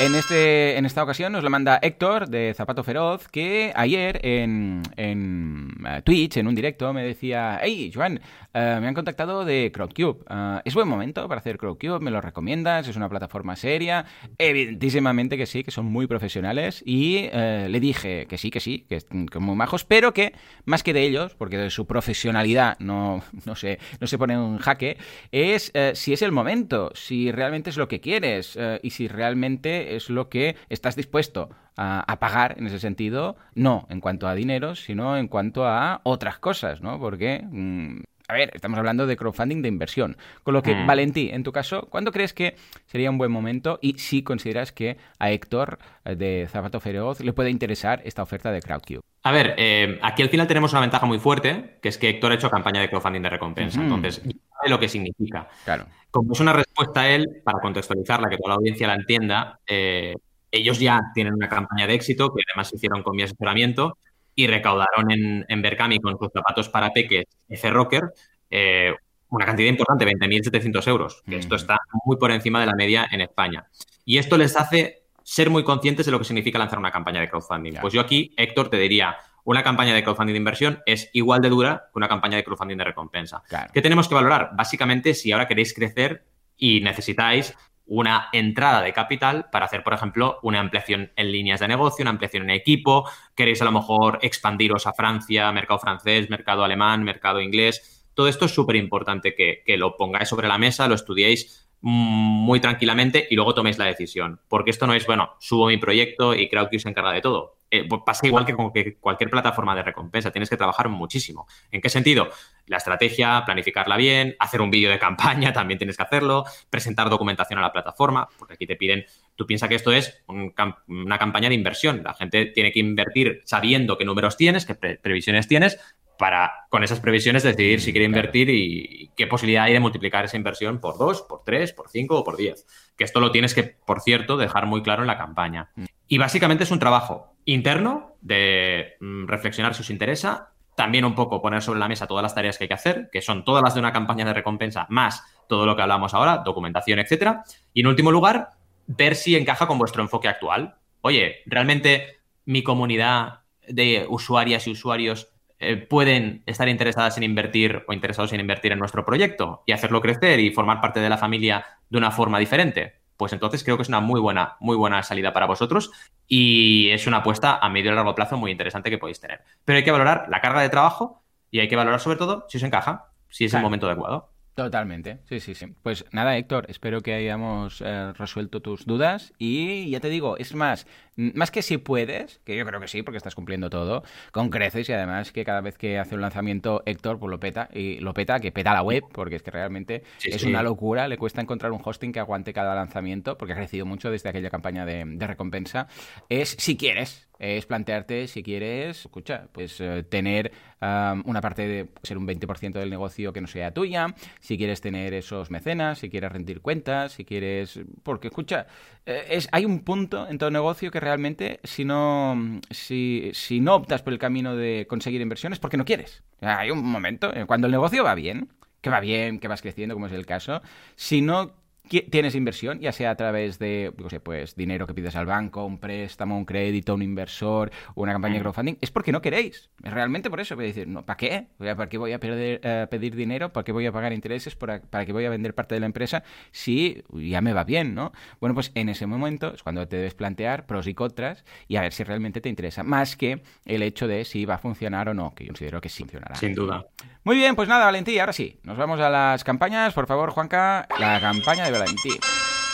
En, este, en esta ocasión nos la manda Héctor de Zapato Feroz, que ayer en, en eh, Twitch, en un directo, me decía, hey, Joan, eh, me han contactado de CrowdCube. Eh, ¿Es buen momento para hacer CrowdCube? ¿Me lo recomiendas? ¿Es una plataforma seria? Evidentísimamente que sí, que son muy profesionales. Y le dije que sí, que sí, que, son muy majos, pero que más que de ellos, porque de su profesionalidad no, <laughs> no, se, no se pone un jaque, es si es el momento, si realmente es lo que quieres y si realmente es lo que estás dispuesto a, pagar en ese sentido, no en cuanto a dinero, sino en cuanto a otras cosas, ¿no? Porque... Mm, a ver, estamos hablando de crowdfunding de inversión. Con lo que, mm. Valentí, en tu caso, ¿cuándo crees que sería un buen momento y si consideras que a Héctor eh, de Zapato Feroz le puede interesar esta oferta de CrowdCube? A ver, eh, aquí al final tenemos una ventaja muy fuerte, que es que Héctor ha hecho campaña de crowdfunding de recompensa. Entonces, sabe lo que significa. Claro. Como es una respuesta a él, para contextualizarla, que toda la audiencia la entienda, eh, ellos ya tienen una campaña de éxito, que además hicieron con mi asesoramiento, y recaudaron en, en Berkami con sus zapatos para peques F-Rocker eh, una cantidad importante, 20.700 euros, que esto está muy por encima de la media en España. Y esto les hace ser muy conscientes de lo que significa lanzar una campaña de crowdfunding. Pues yo aquí, Héctor, te diría, una campaña de crowdfunding de inversión es igual de dura que una campaña de crowdfunding de recompensa. ¿Qué tenemos que valorar? Básicamente, si ahora queréis crecer y necesitáis una entrada de capital para hacer, por ejemplo, una ampliación en líneas de negocio, una ampliación en equipo, queréis a lo mejor expandiros a Francia, mercado francés, mercado alemán, mercado inglés. Todo esto es súper importante que, que, lo pongáis sobre la mesa, lo estudiéis muy tranquilamente y luego toméis la decisión. Porque esto no es, bueno, subo mi proyecto y que se encarga de todo. Eh, pues pasa igual que con cualquier plataforma de recompensa, tienes que trabajar muchísimo. ¿En qué sentido? La estrategia, planificarla bien, hacer un vídeo de campaña, <laughs> también tienes que hacerlo, presentar documentación a la plataforma, porque aquí te piden, tú piensas que esto es una campaña de inversión, la gente tiene que invertir sabiendo qué números tienes, qué previsiones tienes, para con esas previsiones decidir si quiere invertir y qué posibilidad hay de multiplicar esa inversión por dos, por tres, por cinco o por diez. Que esto lo tienes que, por cierto, dejar muy claro en la campaña. Mm. Y básicamente es un trabajo interno de mm, reflexionar si os interesa, también un poco poner sobre la mesa todas las tareas que hay que hacer, que son todas las de una campaña de recompensa, más todo lo que hablamos ahora, documentación, etcétera. Y en último lugar, ver si encaja con vuestro enfoque actual. Oye, ¿realmente mi comunidad de usuarias y usuarios eh, pueden estar interesadas en invertir o interesados en invertir en nuestro proyecto y hacerlo crecer y formar parte de la familia de una forma diferente? Pues entonces creo que es una muy buena, muy buena salida para vosotros y es una apuesta a medio y largo plazo muy interesante que podéis tener. Pero hay que valorar la carga de trabajo y hay que valorar sobre todo si os encaja, si es el momento adecuado. Totalmente, sí, sí, sí. Pues nada, Héctor, espero que hayamos eh, resuelto tus dudas y ya te digo, es más, más que si puedes, que yo creo que sí, porque estás cumpliendo todo, con creces y además que cada vez que hace un lanzamiento Héctor, pues lo peta, y lo peta, que peta la web, porque es que realmente es una locura, le cuesta encontrar un hosting que aguante cada lanzamiento, porque ha crecido mucho desde aquella campaña de, de recompensa. Es si quieres, es plantearte si quieres, escucha, pues eh, tener una parte de ser un 20% del negocio que no sea tuya, si quieres tener esos mecenas, si quieres rendir cuentas, si quieres... Porque, escucha, eh, es, hay un punto en todo negocio que realmente si no, si, si no optas por el camino de conseguir inversiones, porque no quieres. hay un momento, cuando el negocio va bien, que va bien, que vas creciendo, como es el caso, si no tienes inversión, ya sea a través de, no sé, pues dinero que pides al banco, un préstamo, un crédito, un inversor, una campaña de crowdfunding, es porque no queréis. Es realmente por eso. Voy a decir, no, ¿para qué? ¿Para qué voy a perder, eh, pedir dinero? ¿Para qué voy a pagar intereses? ¿Para, ¿Para qué voy a vender parte de la empresa? Si ya me va bien, ¿no? Bueno, pues en ese momento es cuando te debes plantear pros y contras y a ver si realmente te interesa, más que el hecho de si va a funcionar o no, que yo considero que sí funcionará. Sin duda. Muy bien, pues nada, Valentí, ahora sí, nos vamos a las campañas. Por favor, Juanca, la campaña de Valentí.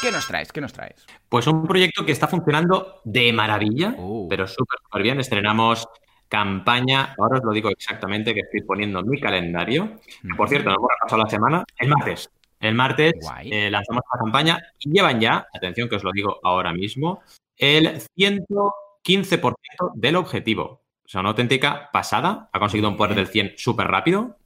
¿Qué nos traes? ¿Qué nos traes? Pues un proyecto que está funcionando de maravilla, uh. pero súper, súper bien. Estrenamos campaña, ahora os lo digo exactamente, que estoy poniendo en mi calendario. Por cierto, nos hemos repasado la semana, el martes. El martes eh, lanzamos la campaña y llevan ya, atención que os lo digo ahora mismo, el 115% del objetivo. O sea, una auténtica pasada. Ha conseguido un poder del 100 súper rápido.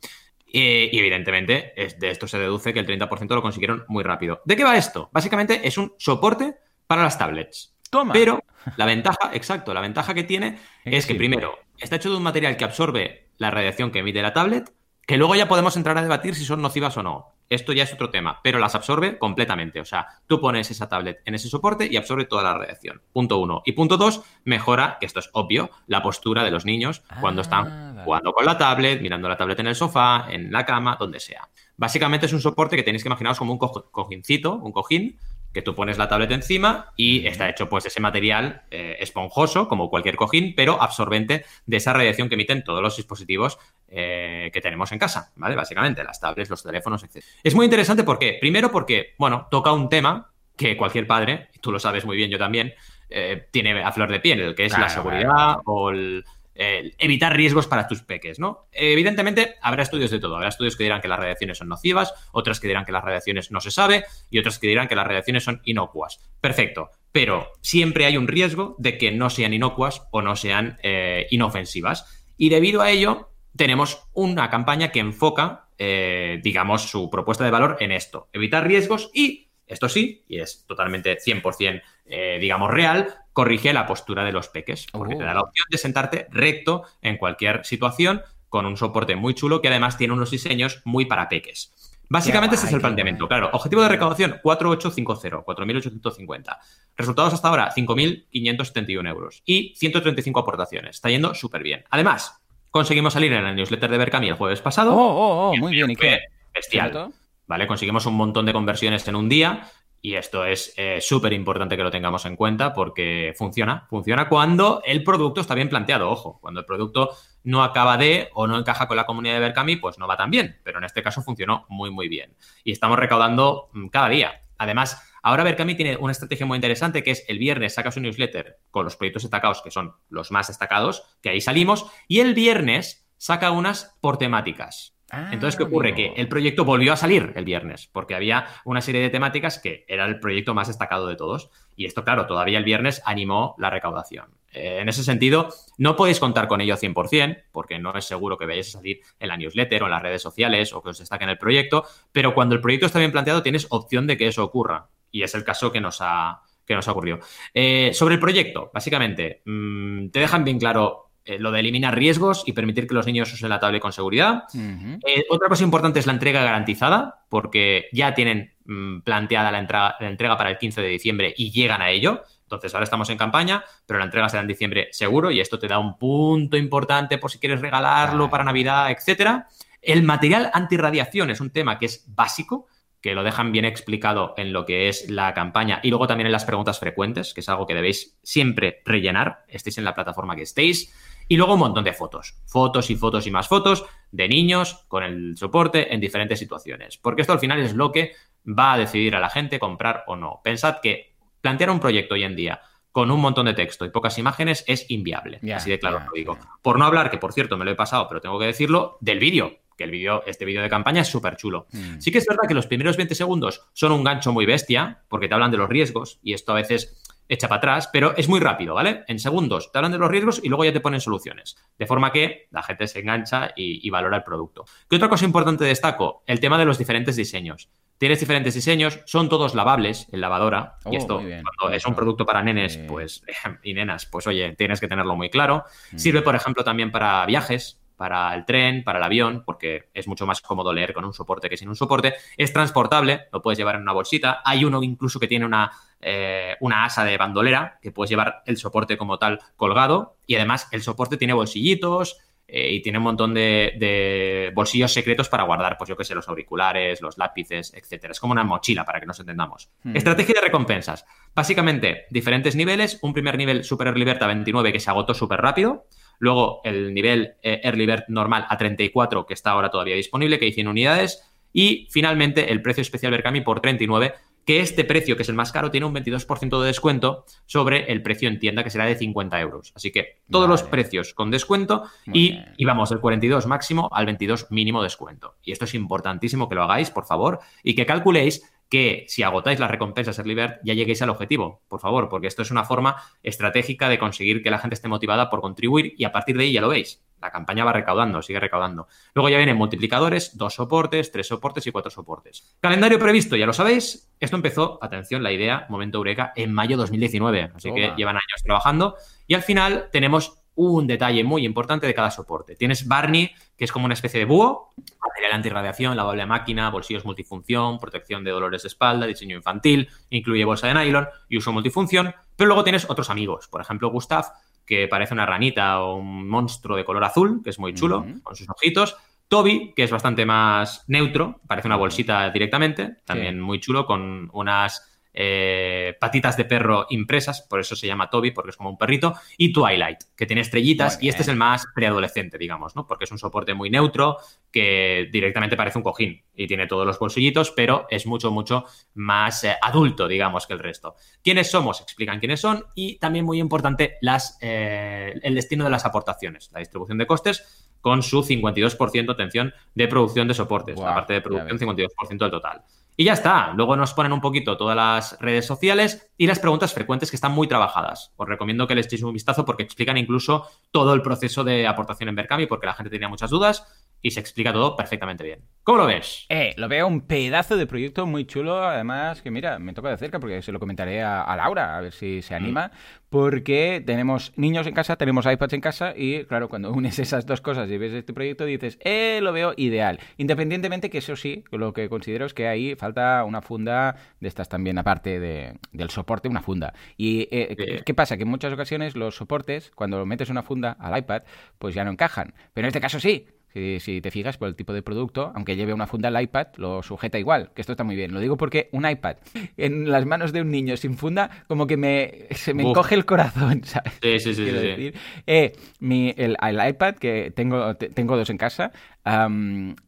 Y, evidentemente, de esto se deduce que el 30% lo consiguieron muy rápido. ¿De qué va esto? Básicamente es un soporte para las tablets. Toma. Pero la ventaja, <laughs> exacto, la ventaja que tiene es que primero está hecho de un material que absorbe la radiación que emite la tablet, que luego ya podemos entrar a debatir si son nocivas o no. Esto ya es otro tema, pero las absorbe completamente. O sea, tú pones esa tablet en ese soporte y absorbe toda la radiación. Punto uno. Y punto dos, mejora, que esto es obvio, la postura de los niños cuando están ah, jugando con la tablet, mirando la tablet en el sofá, en la cama, donde sea. Básicamente es un soporte que tenéis que imaginaros como un cojincito, un cojín, que tú pones la tablet encima y está hecho pues ese material eh, esponjoso, como cualquier cojín, pero absorbente de esa radiación que emiten todos los dispositivos eh, que tenemos en casa, ¿vale? Básicamente, las tablets, los teléfonos, etc. Es muy interesante porque, primero porque, bueno, toca un tema que cualquier padre, tú lo sabes muy bien, yo también, eh, tiene a flor de piel, el que es la seguridad o el evitar riesgos para tus peques, ¿no? Evidentemente, habrá estudios de todo. Habrá estudios que dirán que las radiaciones son nocivas, otras que dirán que las radiaciones no se sabe y otras que dirán que las radiaciones son inocuas. Perfecto. Pero siempre hay un riesgo de que no sean inocuas o no sean eh, inofensivas. Y debido a ello, tenemos una campaña que enfoca, eh, digamos, su propuesta de valor en esto. Evitar riesgos y esto sí, y es totalmente 100%, eh, digamos, real, corrige la postura de los peques, porque te da la oh. opción de sentarte recto en cualquier situación con un soporte muy chulo que además tiene unos diseños muy para peques. Básicamente ese es el planteamiento. Claro, objetivo de recaudación 4850, 4850. Resultados hasta ahora 5571 euros y 135 aportaciones. Está yendo súper bien. Además, conseguimos salir en el newsletter de Berkami el jueves pasado. Oh, oh, oh muy bien. ¿Y qué? Bestial. ¿vale? Conseguimos un montón de conversiones en un día y esto es eh, súper importante que lo tengamos en cuenta porque funciona, funciona cuando el producto está bien planteado, ojo, cuando el producto no acaba de o no encaja con la comunidad de Berkami, pues no va tan bien, pero en este caso funcionó muy, muy bien. Y estamos recaudando mm, cada día. Además, ahora Berkami tiene una estrategia muy interesante que es el viernes saca su newsletter con los proyectos destacados, que son los más destacados, que ahí salimos, y el viernes saca unas por temáticas. Ah, Entonces, ¿qué ocurre? Que el proyecto volvió a salir el viernes, porque había una serie de temáticas que era el proyecto más destacado de todos. Y esto, claro, todavía el viernes animó la recaudación. Eh, en ese sentido, no podéis contar con ello 100%, porque no es seguro que vayáis a salir en la newsletter o en las redes sociales o que os destaquen el proyecto, pero cuando el proyecto está bien planteado, tienes opción de que eso ocurra. Y es el caso que nos ha, que nos ocurrido. Eh, sobre el proyecto, básicamente, mm, te dejan bien claro eh, lo de eliminar riesgos y permitir que los niños usen la tablet con seguridad. Eh, otra cosa importante es la entrega garantizada, porque ya tienen mm, planteada la, entrega para el 15 de diciembre y llegan a ello. Entonces, ahora estamos en campaña, pero la entrega será en diciembre seguro y esto te da un punto importante por si quieres regalarlo para Navidad, etcétera. El material antirradiación es un tema que es básico, que lo dejan bien explicado en lo que es la campaña y luego también en las preguntas frecuentes, que es algo que debéis siempre rellenar, estéis en la plataforma que estéis. Y luego un montón de fotos, fotos y fotos y más fotos de niños con el soporte en diferentes situaciones. Porque esto al final es lo que va a decidir a la gente comprar o no. Pensad que plantear un proyecto hoy en día con un montón de texto y pocas imágenes es inviable. Así de claro lo digo. Por no hablar, que por cierto me lo he pasado, pero tengo que decirlo, del vídeo que el vídeo, este vídeo de campaña es súper chulo. Mm. Sí que es verdad que los primeros 20 segundos son un gancho muy bestia, porque te hablan de los riesgos, y esto a veces echa para atrás, pero es muy rápido, ¿vale? En segundos te hablan de los riesgos y luego ya te ponen soluciones. De forma que la gente se engancha y, valora el producto. ¿Qué otra cosa importante destaco? El tema de los diferentes diseños. Tienes diferentes diseños, son todos lavables en lavadora. y oh, esto, cuando es un producto para nenes pues, <laughs> y nenas, pues oye, tienes que tenerlo muy claro. Mm. Sirve, por ejemplo, también para viajes, para el tren, para el avión, porque es mucho más cómodo leer con un soporte que sin un soporte. Es transportable, lo puedes llevar en una bolsita. Hay uno incluso que tiene una, eh, una asa de bandolera, que puedes llevar el soporte como tal colgado. Y además el soporte tiene bolsillitos, eh, y tiene un montón de, bolsillos secretos para guardar, pues yo qué sé, los auriculares, los lápices, etcétera. Es como una mochila para que nos entendamos. Hmm. Estrategia de recompensas. Básicamente, diferentes niveles. Un primer nivel Super Early Bird a 29 que se agotó súper rápido. Luego el nivel eh, Early Bird normal a 34 que está ahora todavía disponible, que hay 100 unidades. Y finalmente el precio especial Berkami por 39 que este precio, que es el más caro, tiene un 22% de descuento sobre el precio en tienda, que será de 50 euros. Así que todos los precios con descuento y, y, vamos del 42 máximo al 22 mínimo descuento. Y esto es importantísimo que lo hagáis, por favor, y que calculéis que si agotáis las recompensas Early Bird ya lleguéis al objetivo, por favor, porque esto es una forma estratégica de conseguir que la gente esté motivada por contribuir y a partir de ahí ya lo veis la campaña va recaudando, sigue recaudando. Luego ya vienen multiplicadores, dos soportes, tres soportes y cuatro soportes. Calendario previsto, ya lo sabéis. Esto empezó, atención, la idea, momento eureka, en mayo de 2019. Así que llevan años trabajando. Y al final tenemos un detalle muy importante de cada soporte. Tienes Barney, que es como una especie de búho, material antirradiación, lavable máquina, bolsillos multifunción, protección de dolores de espalda, diseño infantil, incluye bolsa de nylon y uso multifunción. Pero luego tienes otros amigos, por ejemplo, Gustav, que parece una ranita o un monstruo de color azul, que es muy chulo, con sus ojitos. Toby, que es bastante más neutro, parece una bolsita directamente, también muy chulo, con unas eh, patitas de perro impresas, por eso se llama Toby, porque es como un perrito, y Twilight, que tiene estrellitas, y este es el más preadolescente, digamos, ¿no? Porque es un soporte muy neutro, que directamente parece un cojín, y tiene todos los bolsillitos, pero es mucho, mucho más eh, adulto, digamos, que el resto. ¿Quiénes somos? Explican quiénes son, y también muy importante, las, eh, el destino de las aportaciones, la distribución de costes, con su 52%, atención, de producción de soportes, la parte de producción 52% del total. Y ya está. Luego nos ponen un poquito todas las redes sociales y las preguntas frecuentes que están muy trabajadas. Os recomiendo que les echéis un vistazo porque explican incluso todo el proceso de aportación en Berkami porque la gente tenía muchas dudas y se explica todo perfectamente bien. ¿Cómo lo ves? Eh, lo veo un pedazo de proyecto muy chulo, además que mira, me toca de cerca porque se lo comentaré a, Laura, a ver si se anima, porque tenemos niños en casa, tenemos iPads en casa y claro, cuando unes esas dos cosas y ves este proyecto dices, eh, lo veo ideal. Independientemente que eso sí, lo que considero es que ahí falta una funda de estas también, aparte de, del soporte, una funda. Y eh, ¿qué pasa? Que en muchas ocasiones los soportes, cuando metes una funda al iPad, pues ya no encajan. Pero en este caso sí, si, te fijas por el tipo de producto, aunque lleve una funda el iPad, lo sujeta igual, que esto está muy bien. Lo digo porque un iPad en las manos de un niño sin funda, como que me, se me encoge el corazón, <laughs> ¿sabes? Sí, sí, sí. Eh, el, iPad, que tengo, tengo dos en casa,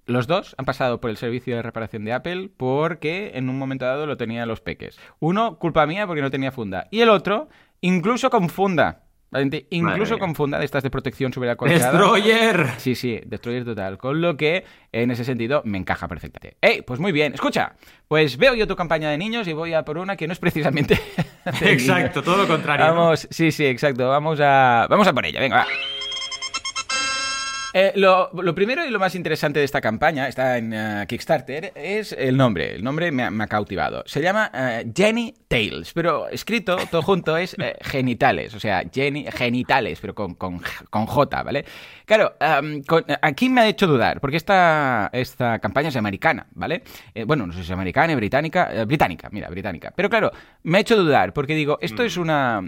los dos han pasado por el servicio de reparación de Apple porque en un momento dado lo tenía los peques. Uno, culpa mía porque no tenía funda. Y el otro, incluso con funda. Incluso con funda de estas de protección sobre la ¡Destroyer! Sí, sí, Destroyer total. Con lo que, en ese sentido, me encaja perfectamente. ¡Ey! Pues muy bien. Escucha, pues veo yo tu campaña de niños y voy a por una que no es precisamente... <laughs> exacto, todo lo contrario. Vamos, sí, sí, exacto. Vamos a, vamos a por ella. Venga, va. Eh, lo, primero y lo más interesante de esta campaña, está en eh, Kickstarter, es el nombre. El nombre me ha, cautivado. Se llama eh, Jenny Tales, pero escrito todo junto es genitales, o sea, Jenny, genitales, pero con, con, J, ¿vale? Claro, aquí me ha hecho dudar, porque esta, esta campaña es americana, ¿vale? bueno, no sé si es americana, británica, británica, mira, británica. Pero claro, me ha hecho dudar, porque digo, esto es mm. una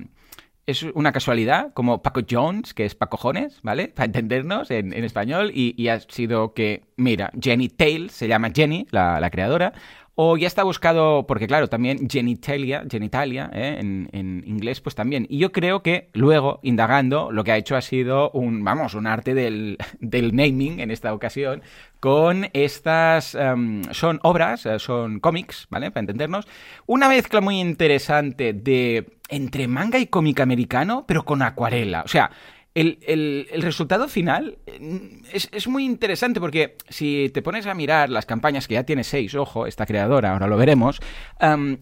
es una casualidad, como Paco Jones, que es Paco Jones, ¿vale? Para entendernos en, español, y, ha sido que, mira, Jenny Tail, se llama Jenny, la, creadora, o ya está buscado, porque claro, también genitalia, genitalia, ¿eh? en, en, inglés, pues también. Y yo creo que luego, indagando, lo que ha hecho ha sido un, vamos, un arte del, <laughs> del naming en esta ocasión, con estas, um, son obras, eh, son cómics, ¿vale? Para entendernos. Una mezcla muy interesante de entre manga y cómic americano, pero con acuarela. O sea, el, resultado final mm, es, muy interesante porque si te pones a mirar las campañas que ya tiene seis, ojo, esta creadora, ahora lo veremos,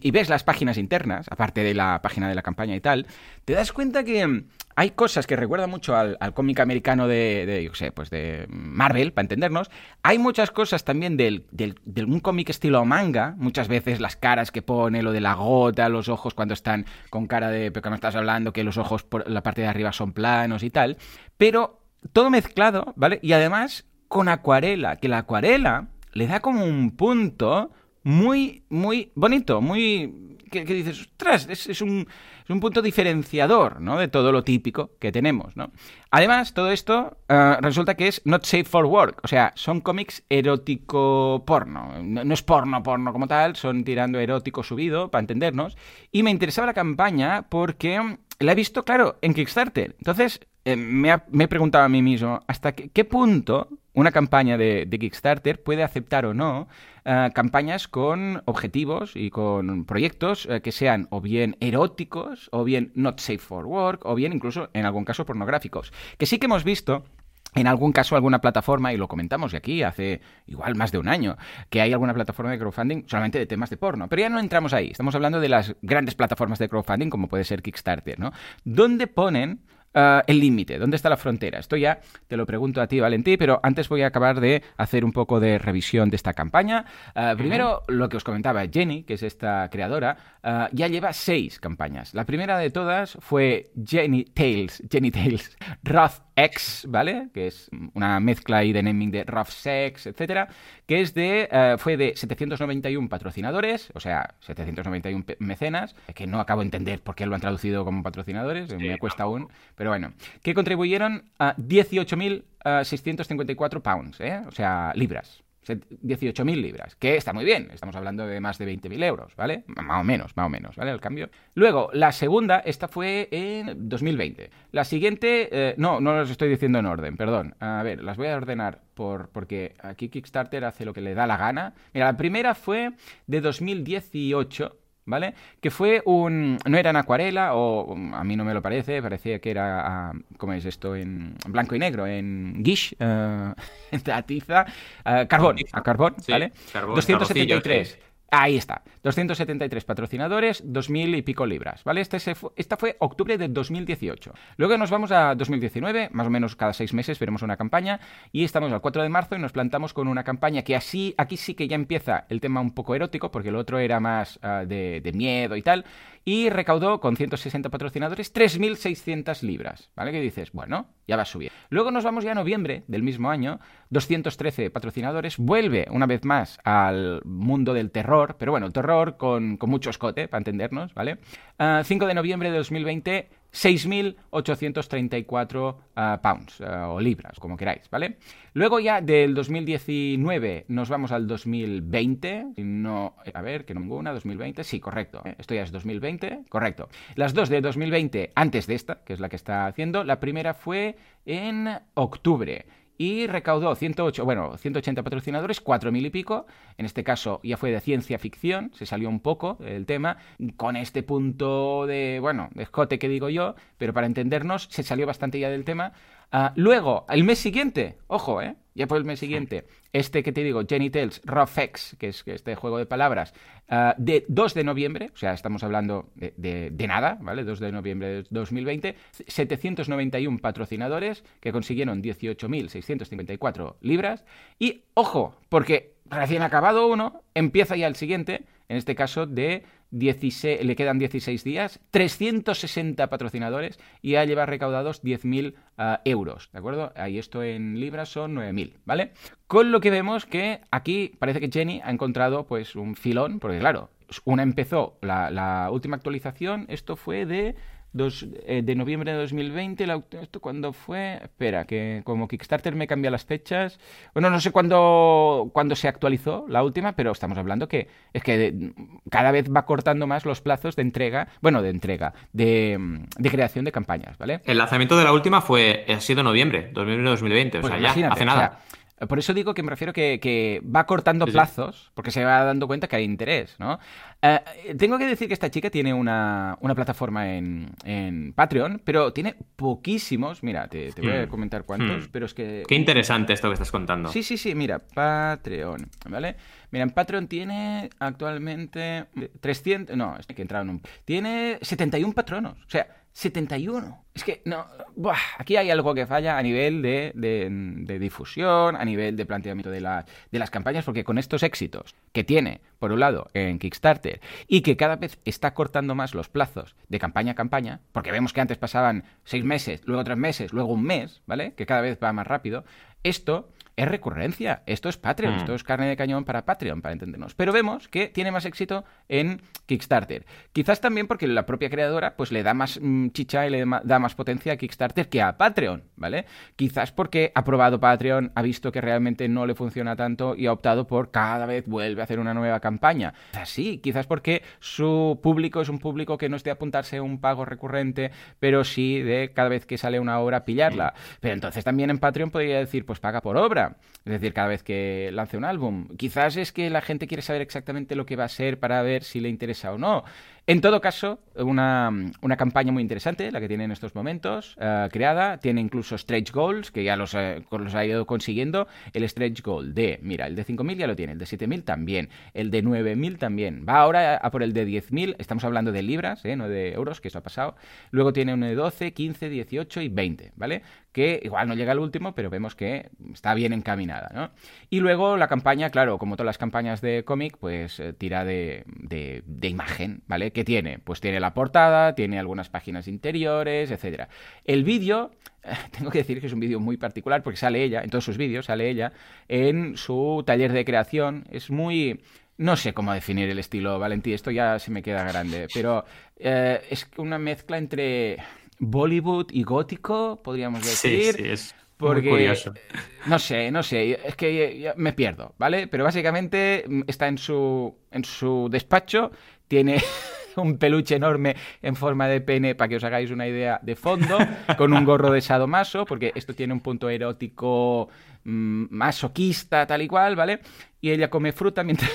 y ves las páginas internas, aparte de la página de la campaña y tal, te das cuenta que hay cosas que recuerdan mucho al, cómic americano de, de, sé, pues de Marvel, para entendernos. Hay muchas cosas también del, del, de un cómic estilo manga, muchas veces las caras que pone, lo de la gota, los ojos cuando están con cara de, pero que no estás hablando, que los ojos por la parte de arriba son planos y tal, pero todo mezclado, ¿vale? Y además con acuarela, que la acuarela le da como un punto muy, muy bonito, muy... que, dices, ostras, es un un punto diferenciador, ¿no? De todo lo típico que tenemos, ¿no? Además, todo esto eh, resulta que es not safe for work, o sea, son cómics erótico porno. No, es porno porno como tal, son tirando erótico subido, para entendernos. Y me interesaba la campaña porque la he visto, claro, en Kickstarter. Entonces, eh, me, he preguntado a mí mismo, ¿hasta qué, punto una campaña de, Kickstarter puede aceptar o no eh, campañas con objetivos y con proyectos eh, que sean o bien eróticos, o bien not safe for work, o bien incluso en algún caso pornográficos. Que sí que hemos visto en algún caso alguna plataforma, y lo comentamos aquí hace igual más de un año, que hay alguna plataforma de crowdfunding solamente de temas de porno. Pero ya no entramos ahí, estamos hablando de las grandes plataformas de crowdfunding como puede ser Kickstarter, ¿no? Donde ponen Ah, el límite? ¿Dónde está la frontera? Esto ya te lo pregunto a ti, Valentí, pero antes voy a acabar de hacer un poco de revisión de esta campaña. Ah, primero, lo que os comentaba, Jenny, que es esta creadora, ah, ya lleva seis campañas. La primera de todas fue Jenny Tales, Jenny Tales, <laughs> Wrath X, ¿vale? Que es una mezcla ahí de naming de Rough Sex, etcétera, que es de, eh, fue de 791 patrocinadores, o sea, 791 mecenas, que no acabo de entender por qué lo han traducido como patrocinadores, me cuesta aún, pero bueno, que contribuyeron a 18.654 eh, pounds, ¿eh? O sea, libras. 18.000 libras, que está muy bien, estamos hablando de más de 20.000 euros, ¿vale? Más o menos, más o menos, ¿vale? El cambio. Luego, la segunda, esta fue en 2020. La siguiente, eh, no, no las estoy diciendo en orden, perdón. A ver, las voy a ordenar por, porque aquí Kickstarter hace lo que le da la gana. Mira, la primera fue de 2018, ¿vale? Que fue un... no era en acuarela, o a mí no me lo parece, parecía que era, uh, ¿cómo es esto? En blanco y negro, en guiche, <laughs> uh, en la tiza, uh, carbón, a carbón, ¿vale? 273. Ahí está. 273 patrocinadores, 2.000 y pico libras, ¿vale? Este esta fue octubre de 2018. Luego nos vamos a 2019, más o menos cada seis meses veremos una campaña, y estamos al 4 de marzo y nos plantamos con una campaña que así, aquí sí que ya empieza el tema un poco erótico, porque el otro era más ah, de, de miedo y tal, y recaudó con 160 patrocinadores 3.600 libras, ¿vale? Que dices, bueno, ya va a subir. Luego nos vamos ya a noviembre del mismo año, 213 patrocinadores, vuelve una vez más al mundo del terror, pero bueno, el terror con, mucho escote, para entendernos, ¿vale? 5 ah, de noviembre de 2020, 6.834 ah, pounds ah, o libras, como queráis, ¿vale? Luego ya del 2019 nos vamos al 2020. No, a ver, que no ninguna, 2020. Sí, correcto. Eh, esto ya es 2020, correcto. Las dos de 2020 antes de esta, que es la que está haciendo. La primera fue en octubre y recaudó 108, bueno, 180 patrocinadores, 4.000 y pico. En este caso ya fue de ciencia ficción, se salió un poco el tema, con este punto de, bueno, de escote que digo yo, pero para entendernos se salió bastante ya del tema. Ah, luego, el mes siguiente, ojo, ¿eh? Ya fue el mes siguiente, este que te digo, Jenny Tales, X, que es este juego de palabras, ah, de 2 de noviembre, o sea, estamos hablando de, de, nada, ¿vale? 2 de noviembre de 2020, 791 patrocinadores que consiguieron 18.654 libras. Y, ojo, porque recién acabado uno, empieza ya el siguiente, en este caso de 16, le quedan 16 días, 360 patrocinadores y ya lleva recaudados 10.000 ah, euros, ¿de acuerdo? Ahí esto en libras son 9.000, ¿vale? Con lo que vemos que aquí parece que Jenny ha encontrado pues un filón, porque claro, una empezó, la última actualización, esto fue de eh, de noviembre de 2020. ¿Esto cuándo fue? Espera, que como Kickstarter me cambia las fechas. Bueno, no sé cuándo, cuándo se actualizó la última, pero estamos hablando que es que cada vez va cortando más los plazos de entrega, bueno, de entrega, de, creación de campañas, ¿vale? El lanzamiento de la última fue, ha sido noviembre, 2020, o pues sea, ya hace nada. Por eso digo que me refiero que, va cortando plazos, porque se va dando cuenta que hay interés, ¿no? Eh, tengo que decir que esta chica tiene una, plataforma en, Patreon, pero tiene poquísimos. Mira, te, voy a hmm. comentar cuántos, hmm. pero es que. Qué interesante esto que estás contando. Sí, sí, sí, mira, Patreon, ¿vale? Mira, en Patreon tiene actualmente 300. No, es que entraron un. Tiene 71 patronos. O sea, 71. Es que no. Buah, aquí hay algo que falla a nivel de, de, difusión, a nivel de planteamiento de, de las campañas, porque con estos éxitos que tiene, por un lado, en Kickstarter, y que cada vez está cortando más los plazos de campaña a campaña, porque vemos que antes pasaban seis meses, luego tres meses, luego un mes, ¿vale? Que cada vez va más rápido. Esto es recurrencia. Esto es Patreon, esto hmm. es carne de cañón para Patreon, para entendernos. Pero vemos que tiene más éxito en Kickstarter. Quizás también porque la propia creadora pues le da más mm, chicha y le da más potencia a Kickstarter que a Patreon, ¿vale? Quizás porque ha probado Patreon, ha visto que realmente no le funciona tanto y ha optado por cada vez vuelve a hacer una nueva campaña. Sí, quizás porque su público es un público que no es de apuntarse a un pago recurrente, pero sí de cada vez que sale una obra pillarla. Hmm. Pero entonces también en Patreon podría decir, pues paga por obra es decir, cada vez que lance un álbum. Quizás es que la gente quiere saber exactamente lo que va a ser para ver si le interesa o no. En todo caso, una, campaña muy interesante, la que tiene en estos momentos, eh, creada. Tiene incluso stretch goals, que ya los, eh, los, ha ido consiguiendo. El stretch goal de, mira, el de 5.000 ya lo tiene, el de 7.000 también, el de 9.000 también. Va ahora a por el de 10.000, estamos hablando de libras, eh, no de euros, que eso ha pasado. Luego tiene uno de 12, 15, 18 y 20, ¿vale? Que igual no llega al último, pero vemos que está bien encaminada, ¿no? Y luego la campaña, claro, como todas las campañas de cómic, pues tira de, de, de imagen, ¿vale? ¿Qué tiene? Pues tiene la portada, tiene algunas páginas interiores, etcétera. El vídeo, <laughs> tengo que decir que es un vídeo muy particular porque sale ella, en todos sus vídeos sale ella en su taller de creación. Es muy... No sé cómo definir el estilo, Valentí, esto ya se me queda grande, pero eh, es una mezcla entre Bollywood y gótico, podríamos decir. Sí, sí, es porque, muy curioso. No sé, no sé, es que me pierdo, ¿vale? Pero básicamente mm, está en su, en su despacho, tiene <laughs> un peluche enorme en forma de pene, para que os hagáis una idea de fondo, con un gorro de sadomaso, porque esto tiene un punto erótico mm, masoquista, tal y cual, ¿vale? Y ella come fruta mientras,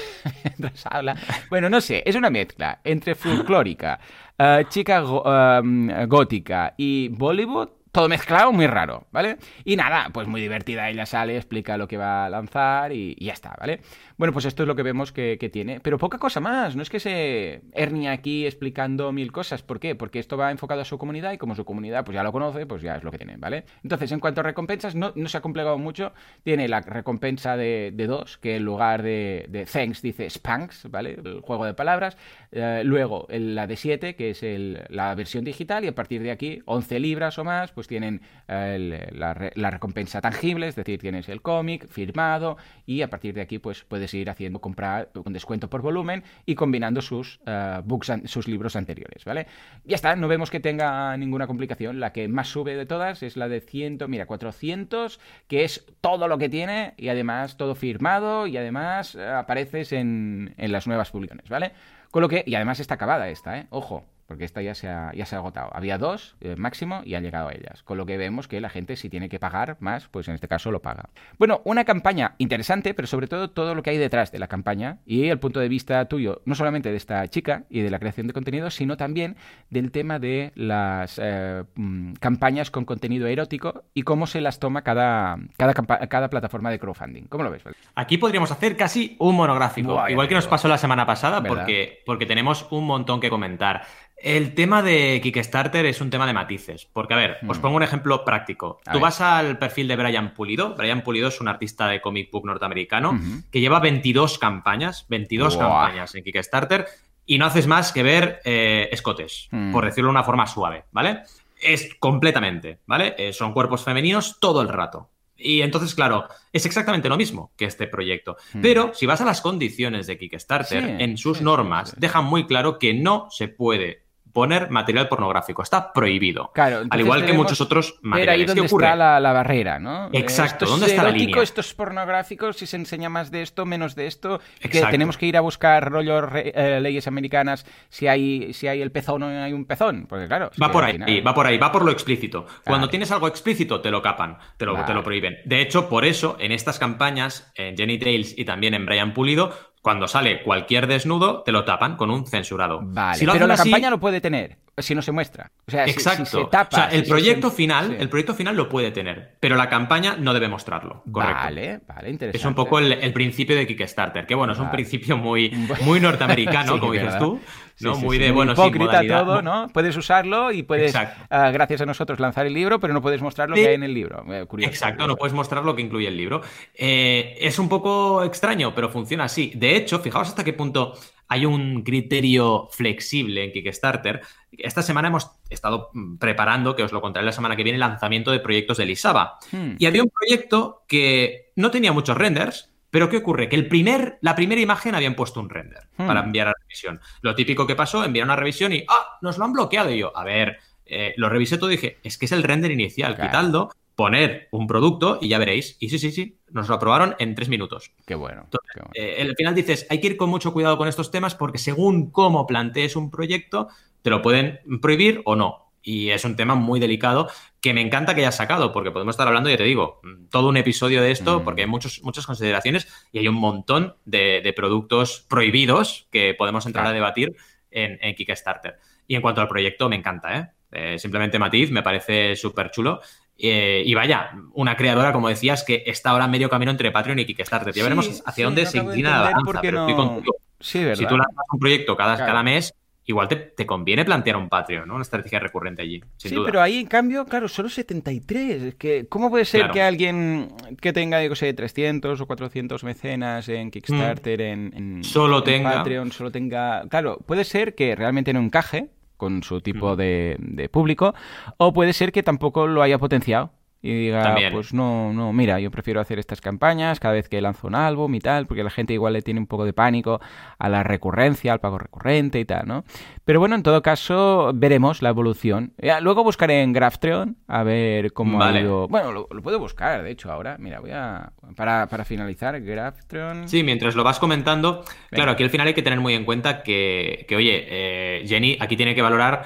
<laughs> habla. Bueno, no sé, es una mezcla entre folclórica, eh, chica eh, gótica y Bollywood todo mezclado, muy raro, ¿vale? Y nada, pues muy divertida, ella sale, explica lo que va a lanzar y, ya está, ¿vale? Bueno, pues esto es lo que vemos que, tiene, pero poca cosa más, no es que se hernia aquí explicando mil cosas, ¿por qué? Porque esto va enfocado a su comunidad y como su comunidad pues ya lo conoce, pues ya es lo que tiene, ¿vale? Entonces, en cuanto a recompensas, no, se ha complicado mucho, tiene la recompensa de, dos, que en lugar de, thanks dice spanks, ¿vale? El juego de palabras, eh, luego la de 7, que es la versión digital y a partir de aquí 11 libras o más, pues pues tienen eh, la, recompensa tangible, es decir, tienes el cómic firmado y a partir de aquí pues puedes ir haciendo comprar con descuento por volumen y combinando sus, uh, books sus libros anteriores, ¿vale? Ya está, no vemos que tenga ninguna complicación. La que más sube de todas es la de 100, mira, 400, que es todo lo que tiene y además todo firmado y además eh, apareces en, en las nuevas publicaciones, ¿vale? Con lo que, y además está acabada esta, ¿eh? Ojo, porque esta ya se ha, ya se ha agotado. Había dos eh, máximo y ha llegado a ellas, con lo que vemos que la gente si tiene que pagar más, pues en este caso lo paga. Bueno, una campaña interesante, pero sobre todo todo lo que hay detrás de la campaña y el punto de vista tuyo, no solamente de esta chica y de la creación de contenido, sino también del tema de las eh, mm, campañas con contenido erótico y cómo se las toma cada, cada, cada plataforma de crowdfunding. ¿Cómo lo ves? Aquí podríamos hacer casi un monográfico, igual que nos pasó la semana pasada, porque, porque tenemos un montón que comentar. El tema de Kickstarter es un tema de matices, porque a ver, os mm. pongo un ejemplo práctico. Tú vas al perfil de Brian Pulido. Brian Pulido es un artista de comic book norteamericano que lleva 22 campañas, 22 campañas en Kickstarter y no haces más que ver eh, escotes, mm. por decirlo de una forma suave, ¿vale? Es completamente, ¿vale? Eh, son cuerpos femeninos todo el rato. Y entonces, claro, es exactamente lo mismo que este proyecto. Pero si vas a las condiciones de Kickstarter, en sus normas, dejan muy claro que no se puede poner material pornográfico. Está prohibido. Claro, Al igual que muchos otros materiales. ahí ¿Qué donde ocurre? está la, la barrera, ¿no? Eh, Exacto, esto ¿dónde es está la línea? Esto es pornográfico, si se enseña más de esto, menos de esto. Que tenemos que ir a buscar rollo re- eh, leyes americanas si hay, si hay el pezón o no hay un pezón. Porque claro. Va por ahí, final- va por ahí, va por lo explícito. Cuando tienes algo explícito, te lo capan, te lo, te lo prohíben. De hecho, por eso, en estas campañas, en Jenny Tales y también en Brian Pulido, cuando sale cualquier desnudo, te lo tapan con un censurado. Vale, Si lo pero la así- campaña lo puede tener si no se muestra. O sea, si- si, Exacto. se tapa. o sea, el si- proyecto final, sí. el proyecto final lo puede tener, pero la campaña no debe mostrarlo. Correcto. Vale, vale, interesante. Es un poco el, el principio de Kickstarter, que bueno, es un principio muy, <laughs> muy norteamericano, <laughs> Sí, como es dices verdad. tú, ¿no? muy de, bueno, sí, hipócrita todo, ¿no? Puedes usarlo y puedes, Exacto. ah, gracias a nosotros, lanzar el libro, pero no puedes mostrar lo que hay en el libro. Eh, curioso, Exacto, curioso. no puedes mostrar lo que incluye el libro. Eh, es un poco extraño, pero funciona así. De hecho, fijaos hasta qué punto hay un criterio flexible en Kickstarter. Esta semana hemos estado mm, preparando, que os lo contaré la semana que viene, el lanzamiento de proyectos de Lisaba. Hmm. Y había un proyecto que no tenía muchos renders, pero ¿qué ocurre? Que el primer, la primera imagen habían puesto un render Hmm. para enviar a revisión. Lo típico que pasó, enviaron a revisión y ¡ah! Nos lo han bloqueado. Y yo, a ver, eh, lo revisé todo y dije, es que es el render inicial, Claro. quitadlo, poner un producto y ya veréis. Y sí, sí, sí, nos lo aprobaron en tres minutos. Qué bueno. Entonces, qué bueno. Eh, al final dices, hay que ir con mucho cuidado con estos temas porque según cómo plantees un proyecto, te lo pueden prohibir o no. Y es un tema muy delicado que me encanta que hayas sacado, porque podemos estar hablando, ya te digo, mm, todo un episodio de esto, Mm. porque hay muchos, muchas consideraciones y hay un montón de, de productos prohibidos que podemos entrar Claro. a debatir en, en Kickstarter. Y en cuanto al proyecto, me encanta, ¿eh? Eh, simplemente matiz, me parece súper chulo. Eh, y vaya, una creadora, como decías, que está ahora medio camino entre Patreon y Kickstarter. Ya Sí, veremos hacia sí, dónde no se inclina la balanza, pero no- estoy contigo. Sí, ¿verdad? Si tú lanzas un proyecto cada, Claro. cada mes, igual te, te conviene plantear un Patreon, ¿no? Una estrategia recurrente allí, sin sí, duda. pero ahí en cambio, claro, solo 73. Es que, ¿cómo puede ser Claro. que alguien que tenga, yo sé, 300 o 400 mecenas en Kickstarter, en, en- Mm. Solo en tenga. Patreon, solo tenga. Claro, puede ser que realmente no encaje con su tipo de, de público, o puede ser que tampoco lo haya potenciado. Y diga, También. pues no, no, mira, yo prefiero hacer estas campañas cada vez que lanzo un álbum y tal, porque la gente igual le tiene un poco de pánico a la recurrencia, al pago recurrente y tal, ¿no? Pero bueno, en todo caso, veremos la evolución. Luego buscaré en Graftreon a ver cómo Vale. ha ido. Bueno, lo, lo puedo buscar, de hecho, ahora. Mira, voy a. Para, para finalizar, Graftreon. Sí, mientras lo vas comentando, Venga. claro, aquí al final hay que tener muy en cuenta que, que, oye, eh, Jenny aquí tiene que valorar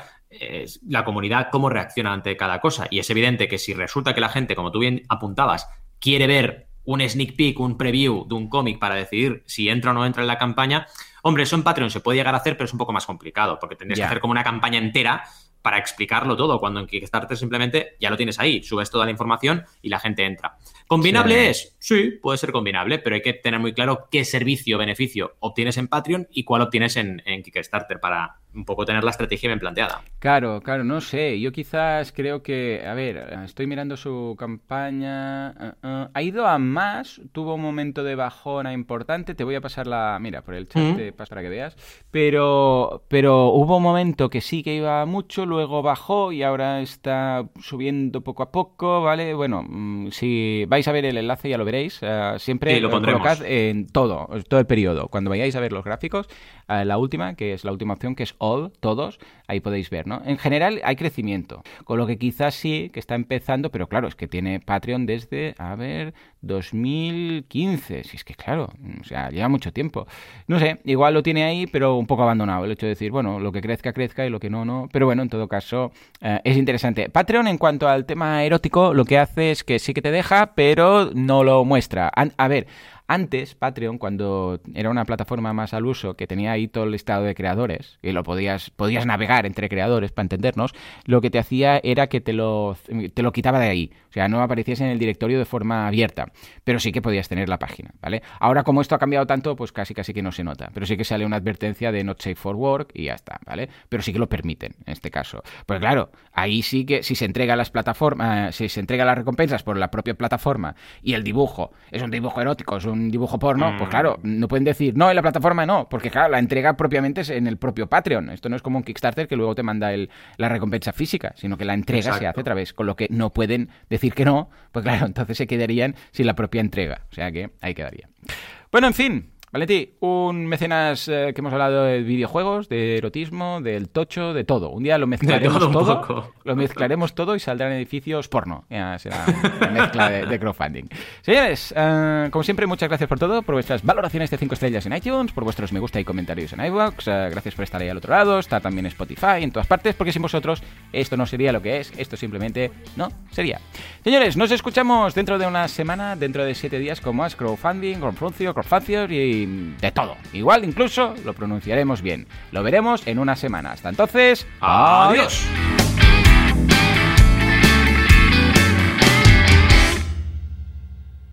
la comunidad cómo reacciona ante cada cosa. Y es evidente que si resulta que la gente, como tú bien apuntabas, quiere ver un sneak peek, un preview de un cómic para decidir si entra o no entra en la campaña, hombre, eso en Patreon se puede llegar a hacer, pero es un poco más complicado, porque tendrías que hacer como una campaña entera para explicarlo todo, cuando en Kickstarter simplemente ya lo tienes ahí, subes toda la información y la gente entra. ¿Combinable Sí. es? Sí, puede ser combinable, pero hay que tener muy claro qué servicio o beneficio obtienes en Patreon y cuál obtienes en, en Kickstarter para un poco tener la estrategia bien planteada. Claro, claro, no sé. Yo quizás creo que, a ver, estoy mirando su campaña. ah, ah, ha ido a más, tuvo un momento de bajona importante. Te voy a pasar la, mira, por el chat para que veas. Pero, pero hubo un momento que sí que iba mucho, luego bajó y ahora está subiendo poco a poco, ¿vale? Bueno, mm, si vais a ver el enlace ya lo veréis. ah, siempre Sí, lo eh, colocad en todo, todo el periodo. Cuando vayáis a ver los gráficos, la última, que es la última opción, que es all, todos, ahí podéis ver, ¿no? En general hay crecimiento, con lo que quizás sí que está empezando, pero claro, es que tiene Patreon desde, a ver, 2015. Si es que claro, o sea, lleva mucho tiempo. No sé, igual lo tiene ahí, pero un poco abandonado. El hecho de decir, bueno, lo que crezca, crezca y lo que no, no. Pero bueno, en todo caso, eh, es interesante. Patreon, en cuanto al tema erótico, lo que hace es que sí que te deja, pero no lo muestra. A ver. Antes, Patreon, cuando era una plataforma más al uso, que tenía ahí todo el listado de creadores, y lo podías, podías navegar entre creadores para entendernos, lo que te hacía era que te lo, te lo quitaba de ahí. O sea, no apareciese en el directorio de forma abierta, pero sí que podías tener la página, ¿vale? Ahora, como esto ha cambiado tanto, pues casi casi que no se nota, pero sí que sale una advertencia de not safe for work y ya está, ¿vale? Pero sí que lo permiten, en este caso. Pues claro, ahí sí que si se entrega las plataformas, si se entrega las recompensas por la propia plataforma y el dibujo es un dibujo erótico, es un dibujo porno, pues Mm. claro, no pueden decir, no, en la plataforma no, porque claro, la entrega propiamente es en el propio Patreon. Esto no es como un Kickstarter que luego te manda el, la recompensa física, sino que la entrega se hace a través, con lo que no pueden decir que no, pues claro, <laughs> entonces se quedarían sin la propia entrega. O sea que ahí quedaría. Bueno, en fin. Valentí, un mecenas eh, que hemos hablado de videojuegos, de erotismo, del tocho, de todo. Un día lo <laughs> mezclaremos todo, lo mezclaremos todo y saldrán edificios porno. Ya será una <laughs> mezcla de, crowdfunding. Señores, eh, como siempre, muchas gracias por todo, por vuestras valoraciones de 5 estrellas en iTunes, por vuestros me gusta y comentarios en iVoox. Eh, gracias por estar ahí al otro lado. Está también Spotify, en todas partes, porque sin vosotros esto no sería lo que es. Esto simplemente no sería. Señores, nos escuchamos dentro de una semana, dentro de 7 días con más crowdfunding, crowdfuncio, crowdfacios y de todo. Igual incluso lo pronunciaremos bien. Lo veremos en una semana. Hasta entonces, adiós.